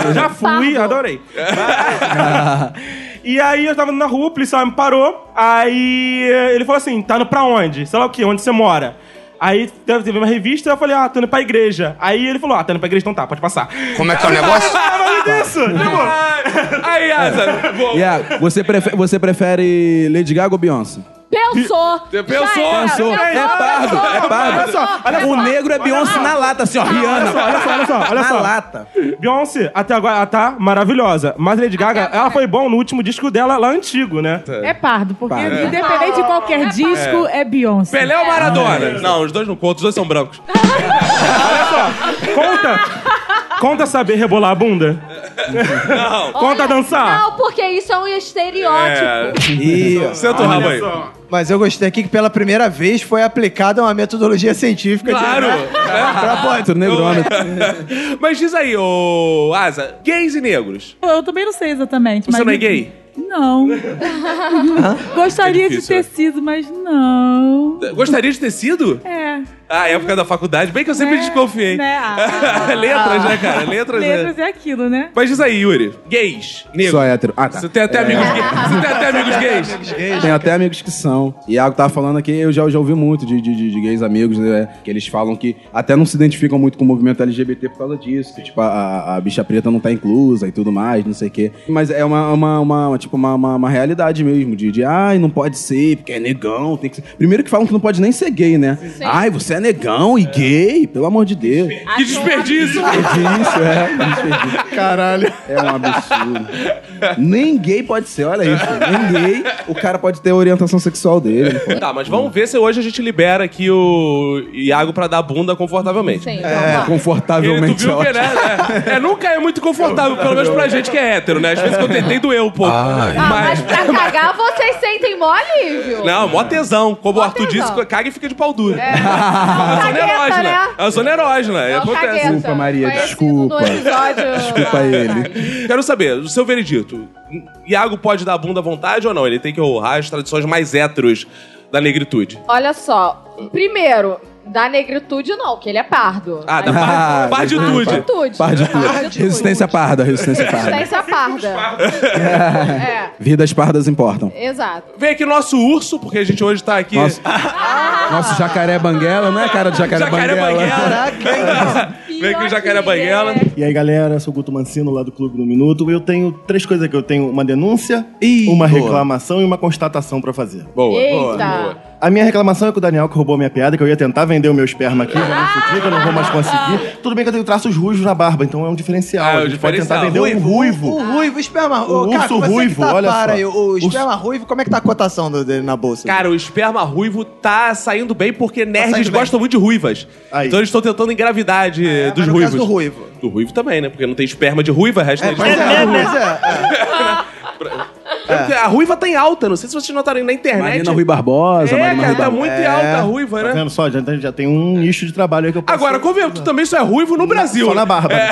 Eu [LAUGHS] já fui, Pardo. adorei. [LAUGHS] e aí eu tava na rua, o policial me parou. Aí ele falou assim: tá indo pra onde? Sei lá o quê, onde você mora? Aí teve uma revista eu falei, ah, tô indo pra igreja. Aí ele falou, ah, tá indo pra igreja, então tá, pode passar. Como é que é o negócio? [LAUGHS] Ah, mas isso! Tipo, Aí, Asa. Yeah, você, prefere, você prefere Lady Gaga ou Beyoncé? Pensou. Você pensou, Já pensou. Pensou, É pardo, é pardo. Olha só, olha O negro é Beyoncé na lata, assim, ó, Rihanna. olha só, olha só, olha só, Na lata. Beyoncé, até agora, ela tá maravilhosa. Mas Lady Gaga, ela foi bom no último disco dela, lá antigo, né? É pardo, porque independente de qualquer disco, é Beyoncé. Pelé ou Maradona? Não, os dois não contam, os dois são brancos. [LAUGHS] Olha só, conta. Conta saber rebolar a bunda? Não. Conta dançar? Não, porque isso é um estereótipo. É. Ih, Senta o rabo aí. mas eu gostei aqui que pela primeira vez foi aplicada uma metodologia científica. de- Claro. Pra pô, Tu negrômetro. [LAUGHS] Mas diz aí, ô Asa, gays e negros. Eu também não sei exatamente. Você mas não é gay? Não. [LAUGHS] Gostaria É de difícil, ter é. sido, mas não. Gostaria de ter sido? É. Ah, época da faculdade, bem que eu sempre Né? desconfiei. Né? [LAUGHS] Ah. Letras, né, cara? Letras, Letras né? é aquilo, né? Mas diz aí, Yuri, gays, negros. Só hétero. Ah, tá. Você tem até amigos gays? Você tem até amigos gays? Tem até amigos que são. Iago tava falando aqui, eu já, já ouvi muito de, de, de- de gays amigos, né? Que eles falam que até não se identificam muito com o movimento LGBT por causa disso. Que, tipo, a, a- bicha preta não tá inclusa e tudo mais, não sei o quê. Mas é uma, uma, uma- tipo, uma, uma, uma realidade mesmo. De, de, ai, não pode ser, porque é negão, tem que ser. Primeiro que falam que não pode nem ser gay, né? Ai, você é negão e gay, pelo amor de Deus. Que desperdício! Desperdício, é. Desperdício. Caralho. É um absurdo. Nem gay pode ser, olha isso. Nem gay, o cara pode ter a orientação sexual dele. não pode. Tá, mas vamos ver se hoje a gente libera aqui o Iago pra dar bunda confortavelmente. Sim, É, vamos lá. Porque tu confortavelmente viu que, ótimo. né? É, é, nunca é muito confortável, pelo menos pra gente que é hétero, né? Às vezes que eu tentei doeu um pouco. Ah, mas pra cagar vocês sentem mó alívio. Não, mó tesão. Como Mó o Arthur tesão. disse, caga e fica de pau duro. É. É uma zona Cagueta, erógena. né? É uma zona erógena. É o Acontece. Desculpa, Maria, desculpa. Desculpa ele. Quero saber, o seu veredito. Iago pode dar bunda à vontade ou não? Ele tem que honrar as tradições mais héteros da negritude. Olha só. Primeiro, da negritude não, que ele é pardo. Ah, da par- parditude. Parditude. Resistência parda, resistência parda. Resistência parda. É, Vidas pardas importam. exato. Vem aqui nosso urso, porque a gente hoje tá aqui. Nosso, nosso jacaré banguela, não é cara de jacaré, Jacaré banguela? Banguela. Vem aqui o Jacaré Banguela. E aí, galera, sou o Guto Mancino, lá do Clube do Minuto. Eu tenho três coisas aqui. Eu tenho uma denúncia, Ih, uma boa. reclamação e uma constatação pra fazer. Boa. Eita. A minha reclamação é com o Daniel, que roubou minha piada, que eu ia tentar vender o meu esperma aqui, já não fudi, que eu não vou mais conseguir. Tudo bem que eu tenho traços ruivos na barba, então é um diferencial. Ah, é um a gente pode diferencial. tentar vender um ruivo. O ruivo, o esperma. O Ô, cara, urso você que ruivo, tá, olha para só. aí, O Urso- esperma ruivo, como é que tá a cotação do- dele na bolsa? Cara, o esperma ruivo tá saindo bem porque nerds saindo bem. gostam muito de ruivas. Aí. Então eles estão tentando engravidade É, dos mas no ruivos. caso do ruivo. Do ruivo também, né? Porque não tem esperma de ruiva, resta É, de pois é, pois é. [LAUGHS] Porque A ruiva tá em alta, não sei se vocês notaram aí na internet. Marina Rui Barbosa, É, Marina cara, Rui tá muito em alta a ruiva, Tá né? vendo só? Já, já tem um nicho de trabalho aí que eu posso... Agora, convenhamos, tu também só é ruivo no Brasil. Só na barba. É.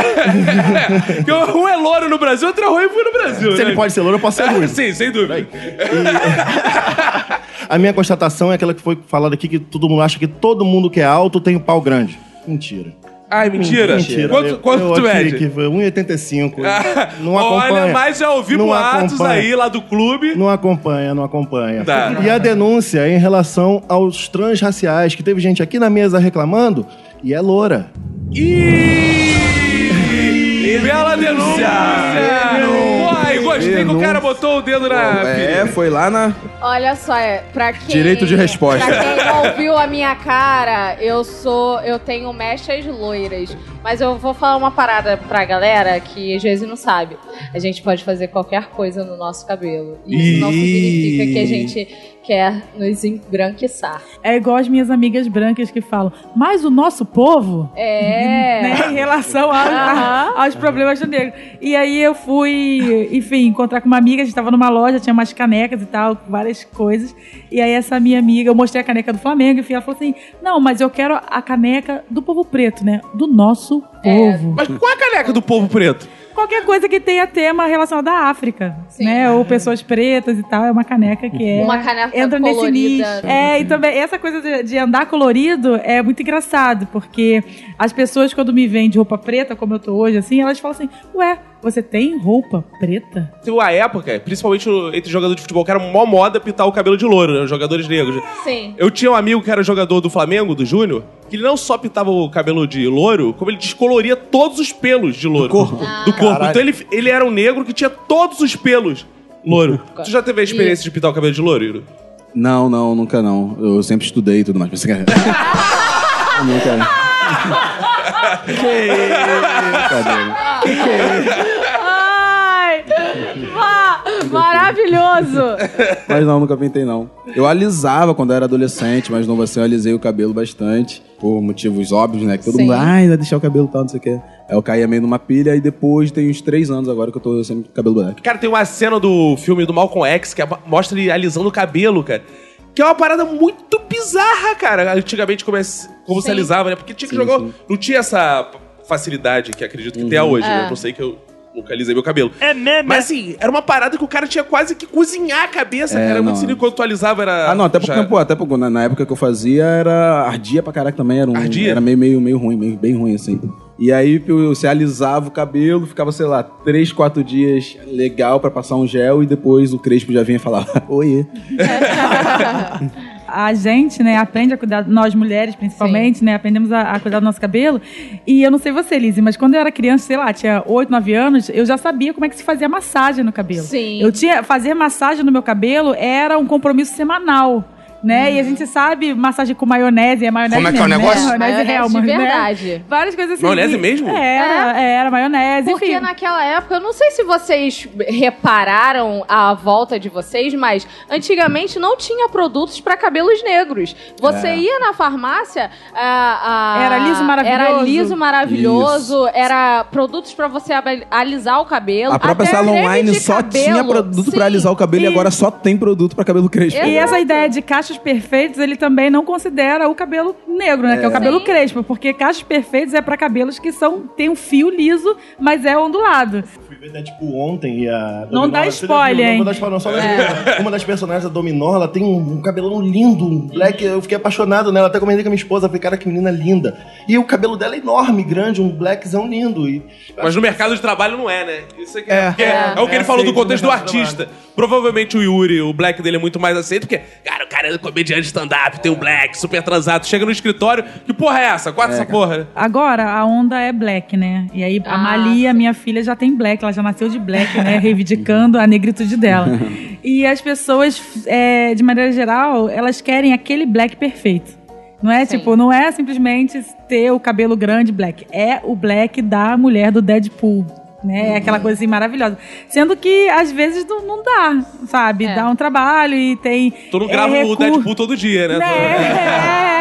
[LAUGHS] Porque um é louro no Brasil, outro é ruivo no Brasil. Se né? ele pode ser louro, eu posso ser É, ruivo. Sim, sem dúvida. [LAUGHS] A minha constatação é aquela que foi falada aqui, que todo mundo acha que todo mundo que é alto tem o pau grande. Mentira. Ai, mentira. Mentira. Quanto, eu- quanto eu tu mede? Que foi 1,85. Não Olha, acompanha. mas já ouvi Não boatos acompanha. aí lá do clube. Não acompanha, não acompanha. Tá. E a denúncia em relação aos transraciais, que teve gente aqui na mesa reclamando, e é loura. Ih! Bela denúncia! Uai, gostei que o cara botou o dedo na. É, foi lá na. Olha só, é, pra quem... Direito de resposta. Pra quem não viu a minha cara, eu sou... Eu tenho mechas loiras. Mas eu vou falar uma parada pra galera que às vezes não sabe. A gente pode fazer qualquer coisa no nosso cabelo. E Isso não significa que a gente quer nos embranquiçar. É igual as minhas amigas brancas que falam, mas o nosso povo, É... né, em relação a- a- aos problemas do negro. E aí eu fui, enfim, encontrar com uma amiga, a gente tava numa loja, tinha umas canecas e tal, várias coisas. E aí essa minha amiga, eu mostrei a caneca do Flamengo, enfim, ela falou assim, não, mas eu quero a caneca do povo preto, né? Do nosso povo. Mas qual a caneca do povo preto? Qualquer coisa que tenha tema relacionado à África, né? Ou pessoas pretas e tal, é uma caneca que é... Uma caneca entra nesse colorida. nicho. É, e também essa coisa de, de andar colorido é muito engraçado, porque as pessoas quando me veem de roupa preta, como eu tô hoje, assim, elas falam assim, ué, você tem roupa preta? Tem uma época, principalmente entre jogadores de futebol, que era mó moda pintar o cabelo de louro, né? Os jogadores negros. Sim. Eu tinha um amigo que era jogador do Flamengo, do Júnior, que ele não só pintava o cabelo de louro, como ele descoloria todos os pelos de louro. Do corpo. Do corpo. Caralho. Então ele, ele era um negro que tinha todos os pelos louro. tu já teve a experiência de pintar o cabelo de louro, Iro? Não, não, nunca não. Eu sempre estudei e tudo mais. Mas [LAUGHS] você quer. Eu nunca. Ai! ma- maravilhoso! Mas não, nunca pintei não. Eu alisava quando eu era adolescente, mas não assim, eu alisei o cabelo bastante. Por motivos óbvios, né? Que todo Sim. mundo, ai, vai deixar o cabelo tal, não sei o quê. Aí eu caía meio numa pilha e depois tem uns três anos agora que eu tô sempre com cabelo black. Cara, tem uma cena do filme do Malcolm X que é- mostra ele alisando o cabelo, cara. Que é uma parada muito bizarra, cara. Antigamente, como, é- como se Sim. alisava, né? Porque tinha que Sim, jogar. sim. Não tinha essa facilidade que acredito que tenha hoje, né? Eu não sei que eu nunca alisei meu cabelo. É mesmo? Mas assim, era uma parada que o cara tinha quase que cozinhar a cabeça, É, cara. Era muito não. sinistro. Quando tu alisava, era. Ah, não, até porque, já- pô, até porque na, na época que eu fazia era ardia pra caraca também, era um, Ardia? era meio, meio, meio ruim, meio, bem ruim assim. E aí eu- você alisava o cabelo, ficava, sei lá, três, quatro dias legal pra passar um gel e depois o Crespo já vinha e falava, [LAUGHS] oiê. [LAUGHS] a gente, né, aprende a cuidar, nós mulheres principalmente, né, aprendemos a, a cuidar do nosso cabelo. E eu não sei você, Lizzie, mas quando eu era criança, sei lá, tinha 8, 9 anos, eu já sabia como é que se fazia massagem no cabelo. Sim. Eu tinha, fazer massagem no meu cabelo era um compromisso semanal. Né? E a gente sabe massagem com maionese, é maionese Como é que é o mesmo, negócio? Né? Maionese, Maionese Hellmann's, de né? verdade. Várias coisas assim. Maionese mesmo? Era, era maionese, Porque enfim. naquela época, eu não sei se vocês repararam a volta de vocês, mas antigamente não tinha produtos para cabelos negros. Você ia na farmácia, a- a- Era liso maravilhoso. Era liso maravilhoso, era produtos para você alisar o cabelo. A própria creme Online só cabelo. tinha produto pra alisar o cabelo e E- agora só tem produto pra cabelo crespo. Exato. E essa ideia de cachos perfeitos, ele também não considera o cabelo negro, né? Que é o cabelo Sim. crespo, porque cachos perfeitos é pra cabelos que são tem um fio liso, mas é ondulado. Ver até, tipo, ontem e a... Não dá spoiler? Não hein? vou dar spoiler, não, só lembrei. Uma das personagens da Dominó, ela tem um, um cabelão lindo, um black. Eu fiquei apaixonado nela, até comentei com a minha esposa. Falei, cara, que menina linda. E o cabelo dela é enorme, grande, um blackzão lindo. E Mas no mercado de trabalho não é, né? Isso é, que É. porque é, é o que É ele falou do aceito no contexto do artista. Provavelmente o Yuri, o black dele é muito mais aceito, porque, cara, o cara é comediante de stand-up, tem um black, super transado. Chega no escritório, que porra é essa? Corta essa porra, né? Agora, a onda é black, né? E aí, a Ah, Malia, minha filha, já tem black. Ela já nasceu de black, né? Reivindicando a negritude dela. E as pessoas, é, de maneira geral, elas querem aquele black perfeito. Não é Sim. tipo, não é simplesmente ter o cabelo grande black. É o black da mulher do Deadpool. Né? É aquela coisa assim maravilhosa. Sendo que às vezes não, não dá, sabe? É. Dá um trabalho e tem. Tu não é, grava o Deadpool todo dia, né? Né?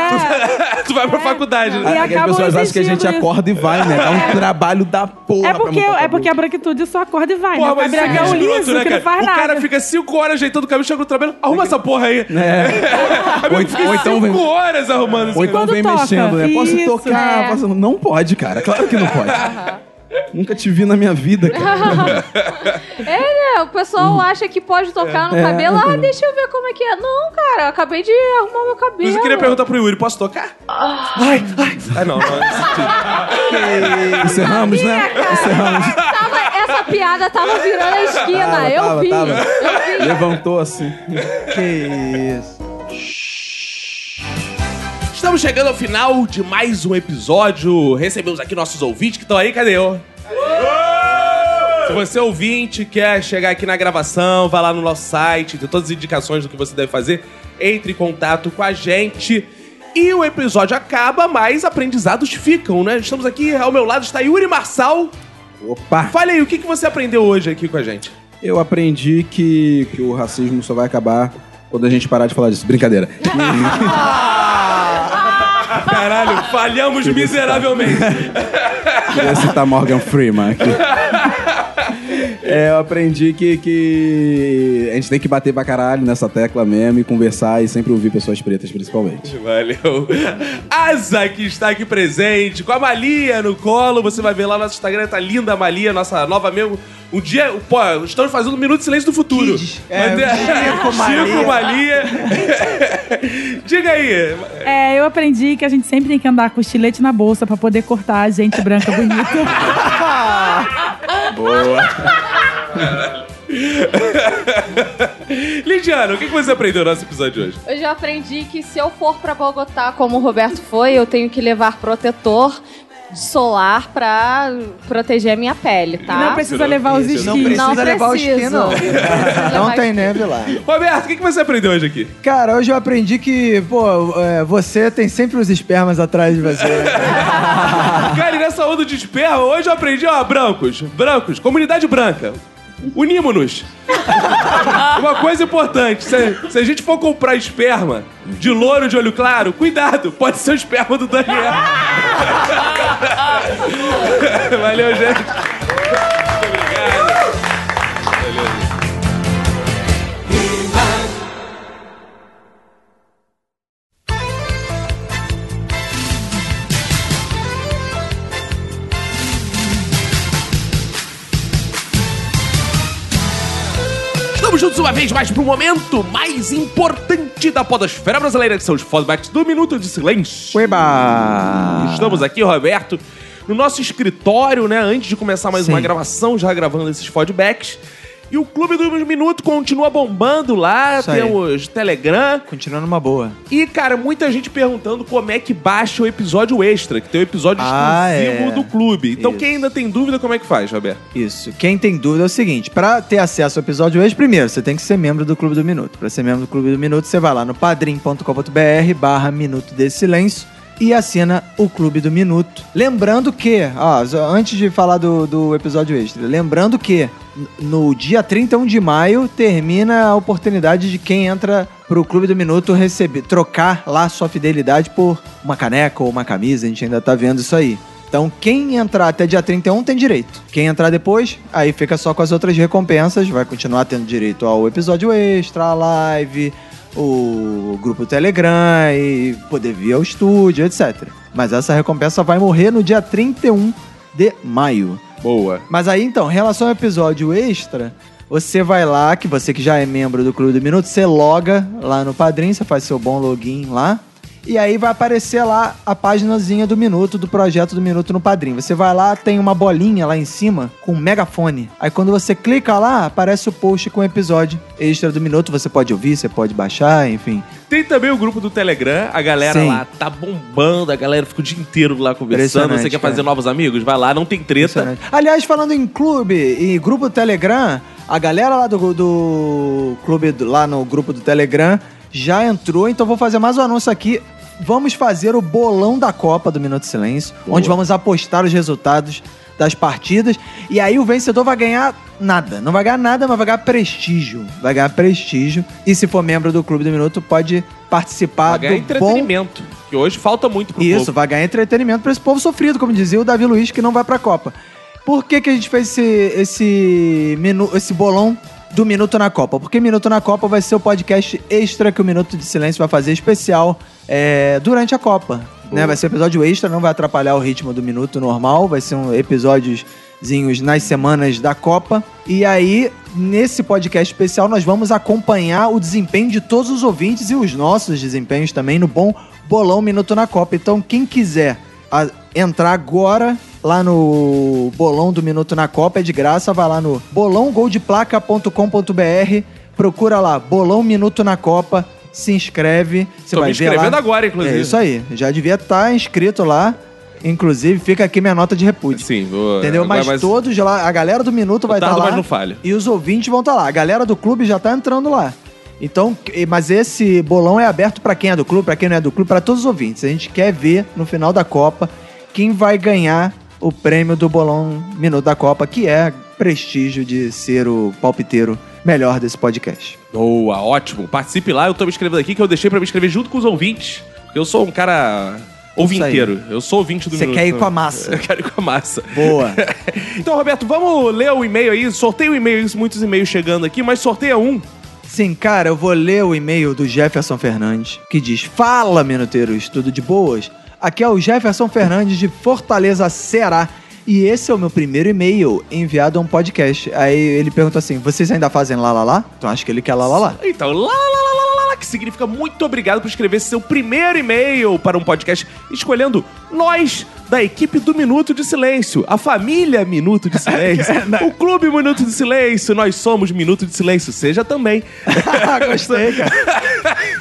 tu [LAUGHS] vai pra faculdade, E né? É, que as pessoas acham que a gente isso. acorda e vai, né? Dá um trabalho da porra É porque, é porque a branquitude só acorda e vai, Porra, né? O mas é é escroto, liso, né, que não cara? faz O nada. cara fica 5 horas ajeitando o cabelo, chega no trabalho, arruma essa porra aí. É. ou, ou então vem, 5 horas arrumando esse ou então vem mexendo, né? Posso tocar? é. Não pode, cara. Claro que não pode. Nunca te vi na minha vida, cara. [LAUGHS] É, né? É, o pessoal acha que pode tocar no cabelo. Ah, deixa eu ver como é que é. Não, cara, eu acabei de arrumar meu cabelo. Mas eu queria perguntar pro Yuri, posso tocar? Ai, ai. Ah, não, é. [LAUGHS] Encerramos, né? Encerramos. Tava- essa piada tava virando a esquina. eu Tava, vi. tava. Eu vi. Levantou assim. Que isso. Estamos chegando ao final de mais um episódio. Recebemos aqui nossos ouvintes que estão aí. Cadê eu? Se você ouvinte quer chegar aqui na gravação, vá lá no nosso site, tem todas as indicações do que você deve fazer. Entre em contato com a gente. E o episódio acaba, mas aprendizados ficam, né? Estamos aqui, ao meu lado está Yuri Marçal. Opa! Fale aí, o que, que você aprendeu hoje aqui com a gente? Eu aprendi que, que o racismo só vai acabar quando a gente parar de falar disso. Brincadeira. [LAUGHS] Caralho, falhamos miseravelmente. Queria citar Morgan Freeman aqui. [LAUGHS] É, eu aprendi que, que a gente tem que bater pra caralho nessa tecla mesmo e conversar e sempre ouvir pessoas pretas, principalmente. Valeu. Asa que está aqui presente, com a Malia no colo. Você vai ver lá no nosso Instagram, tá linda a Malia, nossa nova mesmo. Um dia, pô, estamos fazendo um Minuto de Silêncio do Futuro. Kids. É, Mas [LAUGHS] Chico Malia. Chico Malia. [LAUGHS] Diga aí. É, eu aprendi que a gente sempre tem que andar com estilete na bolsa pra poder cortar a gente branca bonita. [LAUGHS] Lidiano, o que você aprendeu no nosso episódio de hoje? Eu já aprendi que se eu for pra Bogotá como o Roberto foi, eu tenho que levar protetor solar pra proteger a minha pele, tá? Não precisa levar os Isso, Não esquis. precisa levar o preciso. esqui, não. Não [LAUGHS] tem neve lá. Roberto, o que que você aprendeu hoje aqui? Cara, hoje eu aprendi que, pô, é, você tem sempre os espermas atrás de você. né? Cara, [LAUGHS] e nessa onda de esperma, hoje eu aprendi, ó, brancos, brancos, comunidade branca. Unimos-nos. [LAUGHS] Uma coisa importante, se, se a gente for comprar esperma de louro de olho claro, cuidado, pode ser o esperma do Daniel. [LAUGHS] Valeu, gente. Estamos juntos uma vez mais pro momento mais importante da podosfera brasileira, que são os fodbacks do Minuto de Silêncio. Ueba! Estamos aqui, Roberto, no nosso escritório, né? Antes de começar mais Sim. uma gravação, já gravando esses fodbacks. E o Clube do Minuto continua bombando lá, Isso aí. temos Telegram. Continuando uma boa. E, cara, muita gente perguntando como é que baixa o episódio extra, que tem o episódio Ah, exclusivo é. do clube. Então, Isso. quem ainda tem dúvida, como é que faz, Roberto? Isso. Quem tem dúvida é o seguinte: pra ter acesso ao episódio hoje, primeiro, você tem que ser membro do Clube do Minuto. Pra ser membro do Clube do Minuto, você vai lá no padrim.com.br barra Minuto de Silêncio e assina o Clube do Minuto. Lembrando que, ó, só antes de falar do, do episódio extra, lembrando que no dia 31 de maio termina a oportunidade de quem entra pro Clube do Minuto receber, trocar lá sua fidelidade por uma caneca ou uma camisa, a gente ainda tá vendo isso aí. Então, quem entrar até dia 31 tem direito. Quem entrar depois, aí fica só com as outras recompensas, vai continuar tendo direito ao episódio extra, a live, o grupo Telegram e poder vir ao estúdio, etc. Mas essa recompensa vai morrer no dia 31 de maio. Boa. Mas aí então, em relação ao episódio extra, você vai lá, que você que já é membro do Clube do Minuto, você loga lá no Padrim, você faz seu bom login lá. E aí vai aparecer lá a paginazinha do Minuto, do projeto do Minuto no Padrim. Você vai lá, tem uma bolinha lá em cima com um megafone. Aí quando você clica lá, aparece o post com o episódio extra do Minuto. Você pode ouvir, você pode baixar, enfim. Tem também o grupo do Telegram, a galera Sim. lá tá bombando, a galera fica o dia inteiro lá conversando. Você quer fazer cara. novos amigos? Vai lá, não tem treta. Aliás, falando em clube e grupo do Telegram, a galera lá do, do clube, lá no grupo do Telegram, já entrou, então vou fazer mais um anúncio aqui. Vamos fazer o bolão da Copa do Minuto Silêncio, onde vamos apostar os resultados das partidas. E aí o vencedor vai ganhar nada. Não vai ganhar nada, mas vai ganhar prestígio. Vai ganhar prestígio. E se for membro do Clube do Minuto, pode participar Vai ganhar do bom entretenimento. Que hoje falta muito pro isso, povo. vai ganhar entretenimento pra esse povo sofrido, como dizia o Davi Luiz, que não vai pra Copa. Por que, que a gente fez esse, esse, menu, esse bolão do Minuto na Copa? Porque Minuto na Copa vai ser o podcast extra que o Minuto de Silêncio vai fazer especial é, durante a Copa. Né? Vai ser episódio extra, não vai atrapalhar o ritmo do Minuto normal, vai ser um episódios nas semanas da Copa. E aí, nesse podcast especial, nós vamos acompanhar o desempenho de todos os ouvintes e os nossos desempenhos também no bom Bolão Minuto na Copa. Então, quem quiser entrar agora lá no Bolão do Minuto na Copa, é de graça, vai lá no bolãogoldeplaca.com.br, procura lá, Bolão Minuto na Copa, se inscreve. Você Tô vai me ver lá. inscrevendo agora, inclusive. É isso aí, já devia estar inscrito lá. Inclusive, fica aqui minha nota de repúdio. Sim, vou. Entendeu? agora, Mas, todos lá, a galera do Minuto vai estar tardo, lá. mas não falha. E os ouvintes vão estar lá. A galera do clube já tá entrando lá. Então, mas esse bolão é aberto pra quem é do clube, pra quem não é do clube, pra todos os ouvintes. A gente quer ver no final da Copa quem vai ganhar o prêmio do bolão Minuto da Copa, que é prestígio de ser o palpiteiro melhor desse podcast. Boa, ótimo. Participe lá, eu tô me inscrevendo aqui, que eu deixei pra me inscrever junto com os ouvintes. Porque eu sou um cara ouvinteiro. Eu sou ouvinte do Você quer ir com a massa. [LAUGHS] Eu quero ir com a massa. Boa. [LAUGHS] Então, Roberto, vamos ler o e-mail aí. Sorteia o e-mail, muitos e-mails chegando aqui, mas sorteia um. Sim, cara, eu vou ler o e-mail do Jefferson Fernandes, que diz: Fala, minuteiros, tudo de boas? Aqui é o Jefferson Fernandes de Fortaleza, Ceará. E esse é o meu primeiro e-mail enviado a um podcast. Aí ele pergunta assim: vocês ainda fazem lá lá lá? Então acho que ele quer lá lá lá. Então, lá, lá, lá, lá, que significa muito obrigado por escrever seu primeiro e-mail para um podcast, escolhendo nós da equipe do Minuto de Silêncio, a família Minuto de [LAUGHS] Silêncio, o Clube Minuto de Silêncio, nós somos Minuto de Silêncio, seja também. [LAUGHS] Gostei, [LAUGHS] cara.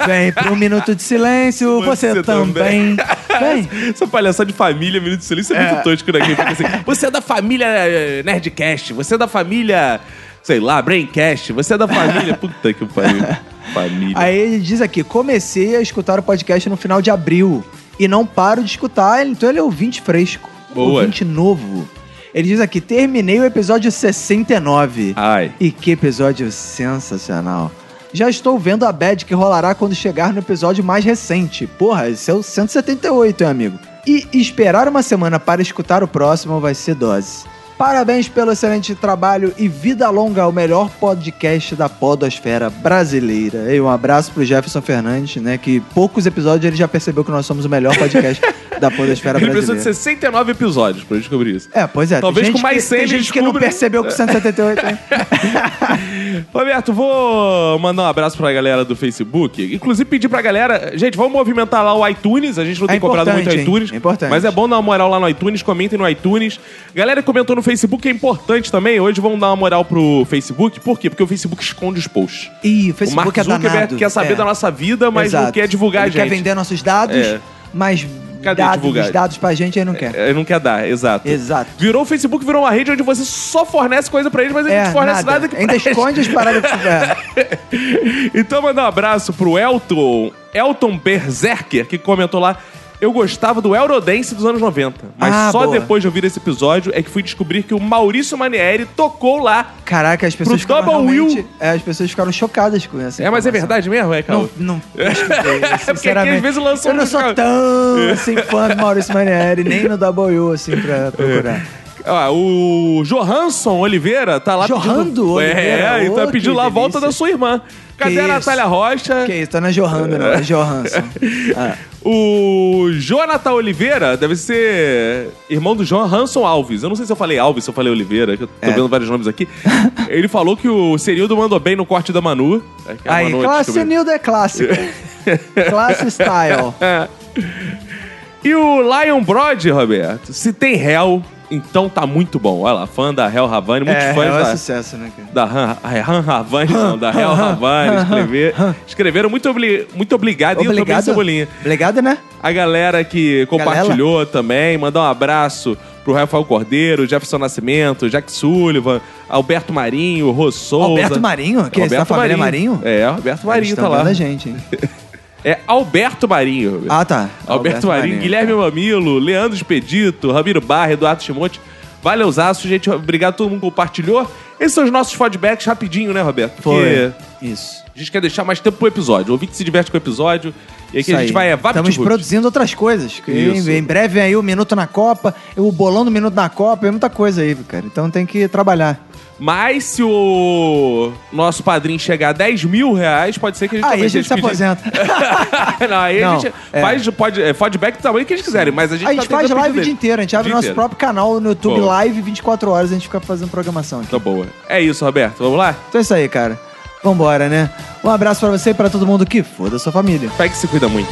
Vem pro Minuto de Silêncio, você, Você também. Vem. Essa palhaçada de família Minuto de Silêncio é, muito tosco daqui. Porque assim, você é da família eh, Nerdcast, você é da família, sei lá, Braincast, você é da família... Puta que pariu. Família. Aí ele diz aqui: comecei a escutar o podcast no final de abril e não paro de escutar, então ele é ouvinte fresco. Boa. Ouvinte novo. Ele diz aqui: terminei o episódio 69. Ai. E que episódio sensacional. Já estou vendo a bad que rolará quando chegar no episódio mais recente. Porra, esse é o 178, hein, amigo? E esperar uma semana para escutar o próximo vai ser dose. Parabéns pelo excelente trabalho e vida longa ao melhor podcast da podosfera brasileira. E um abraço pro Jefferson Fernandes, né? Que poucos episódios ele já percebeu que nós somos o melhor podcast [LAUGHS] da podosfera Ele precisou de brasileira. 69 episódios pra descobrir isso. É, pois é. Talvez com mais que, 100 tem ele gente que não percebeu o 178 hein? [LAUGHS] Roberto, vou mandar um abraço pra galera do Facebook. Inclusive pedir pra galera, gente, vamos movimentar lá o iTunes. A gente não É tem cobrado muito o hein? iTunes. É importante. Mas é bom dar uma moral lá no iTunes, comentem no iTunes. Galera comentou no Facebook é importante também. Hoje vamos dar uma moral pro Facebook. Por quê? Porque o Facebook esconde os posts. Ih, o o Facebook Mark é danado. quer saber É. da nossa vida, mas não Exato. quer divulgar a Ele gente. quer vender nossos dados, É. mas Cadê dados, divulgar? os dados pra gente ele não quer. Ele não quer dar, exato. Exato. Virou o Facebook, virou uma rede onde você só fornece coisa pra eles, mas ele É, não fornece nada. nada, que Ainda preste. esconde as paradas que tiver. [LAUGHS] Então mandar um abraço pro Elton, Elton Berserker, que comentou lá. Eu gostava do Eurodance dos anos 90, mas Ah, só boa. depois de ouvir esse episódio é que fui descobrir que o Maurício Manieri tocou lá. Caraca, as pessoas Pro ficaram Double. Will. É, as pessoas ficaram chocadas com essa É, mas é verdade mesmo, é? Não, não [LAUGHS] porque sinceramente. às vezes lançam Eu não sou tão assim, fã do Maurício Manieri, nem no W, assim, pra procurar. Ah, o Johansson Oliveira tá lá Johanndo pedindo... Oliveira? É, e tá pedindo lá a volta da sua irmã. Cadê Que a isso? Natália Rocha? Que isso, tá na Johanna, não, é Johansson. [LAUGHS] Ah. O Jonathan Oliveira deve ser irmão do João Hanson Alves. Eu não sei se eu falei Alves, se eu falei Oliveira, que eu tô É. vendo vários nomes aqui. [LAUGHS] Ele falou que o Serildo mandou bem no corte da Manu. É Aí, Manu classe descobriu. Nilda é clássica. [LAUGHS] classe style. E o Lion Brod, Roberto, se tem réu, então tá muito bom. Olha lá, fã da Hel Havani, muitos É, fãs é da, sucesso, né, cara? da Han, Han Havani, não, da Hel Havani, escrever, escreveram muito, obli, muito obrigado, e eu também, Obrigado. Cebolinha. Obrigado, né? A galera que compartilhou também, mandar um abraço pro Rafael Cordeiro, Jefferson Nascimento, Jack Sullivan, Alberto Marinho, Rô Souza. Alberto Marinho? Que é esse da família Marinho? É, Alberto Eles Marinho estão tá lá. a gente, hein? [LAUGHS] É Alberto Marinho. Ah, tá. Alberto, Marinho, Guilherme Mamilo, Leandro Expedito, Ramiro Barra, Eduardo Chimonte. Valeuzaço, gente. Obrigado a todo mundo que compartilhou. Esses são os nossos feedbacks rapidinho, né, Roberto? Porque Foi. Isso. a gente quer deixar mais tempo pro episódio. O ouvinte se diverte com o episódio. E aqui Isso a gente aí. vai é Estamos produzindo outras coisas. Em, em breve vem aí o Minuto na Copa, o bolão do Minuto na Copa, é muita coisa aí, cara. Então tem que trabalhar. Mas se o nosso padrinho chegar a 10 mil reais, pode ser que a gente Aí a gente se pedindo- aposenta. [LAUGHS] não, aí Não, a gente é. faz pode, é, feedback do tamanho que eles quiserem, mas a gente A gente tá faz live o pedir dia dele. inteiro. A gente abre Dia nosso inteiro. próprio canal no YouTube Boa. live 24 horas. A gente fica fazendo programação aqui. Tá boa. É isso, Roberto. Vamos lá? Então é isso aí, cara. Vambora, né? Um abraço pra você e pra todo mundo que foda sua família. Pega que se cuida muito.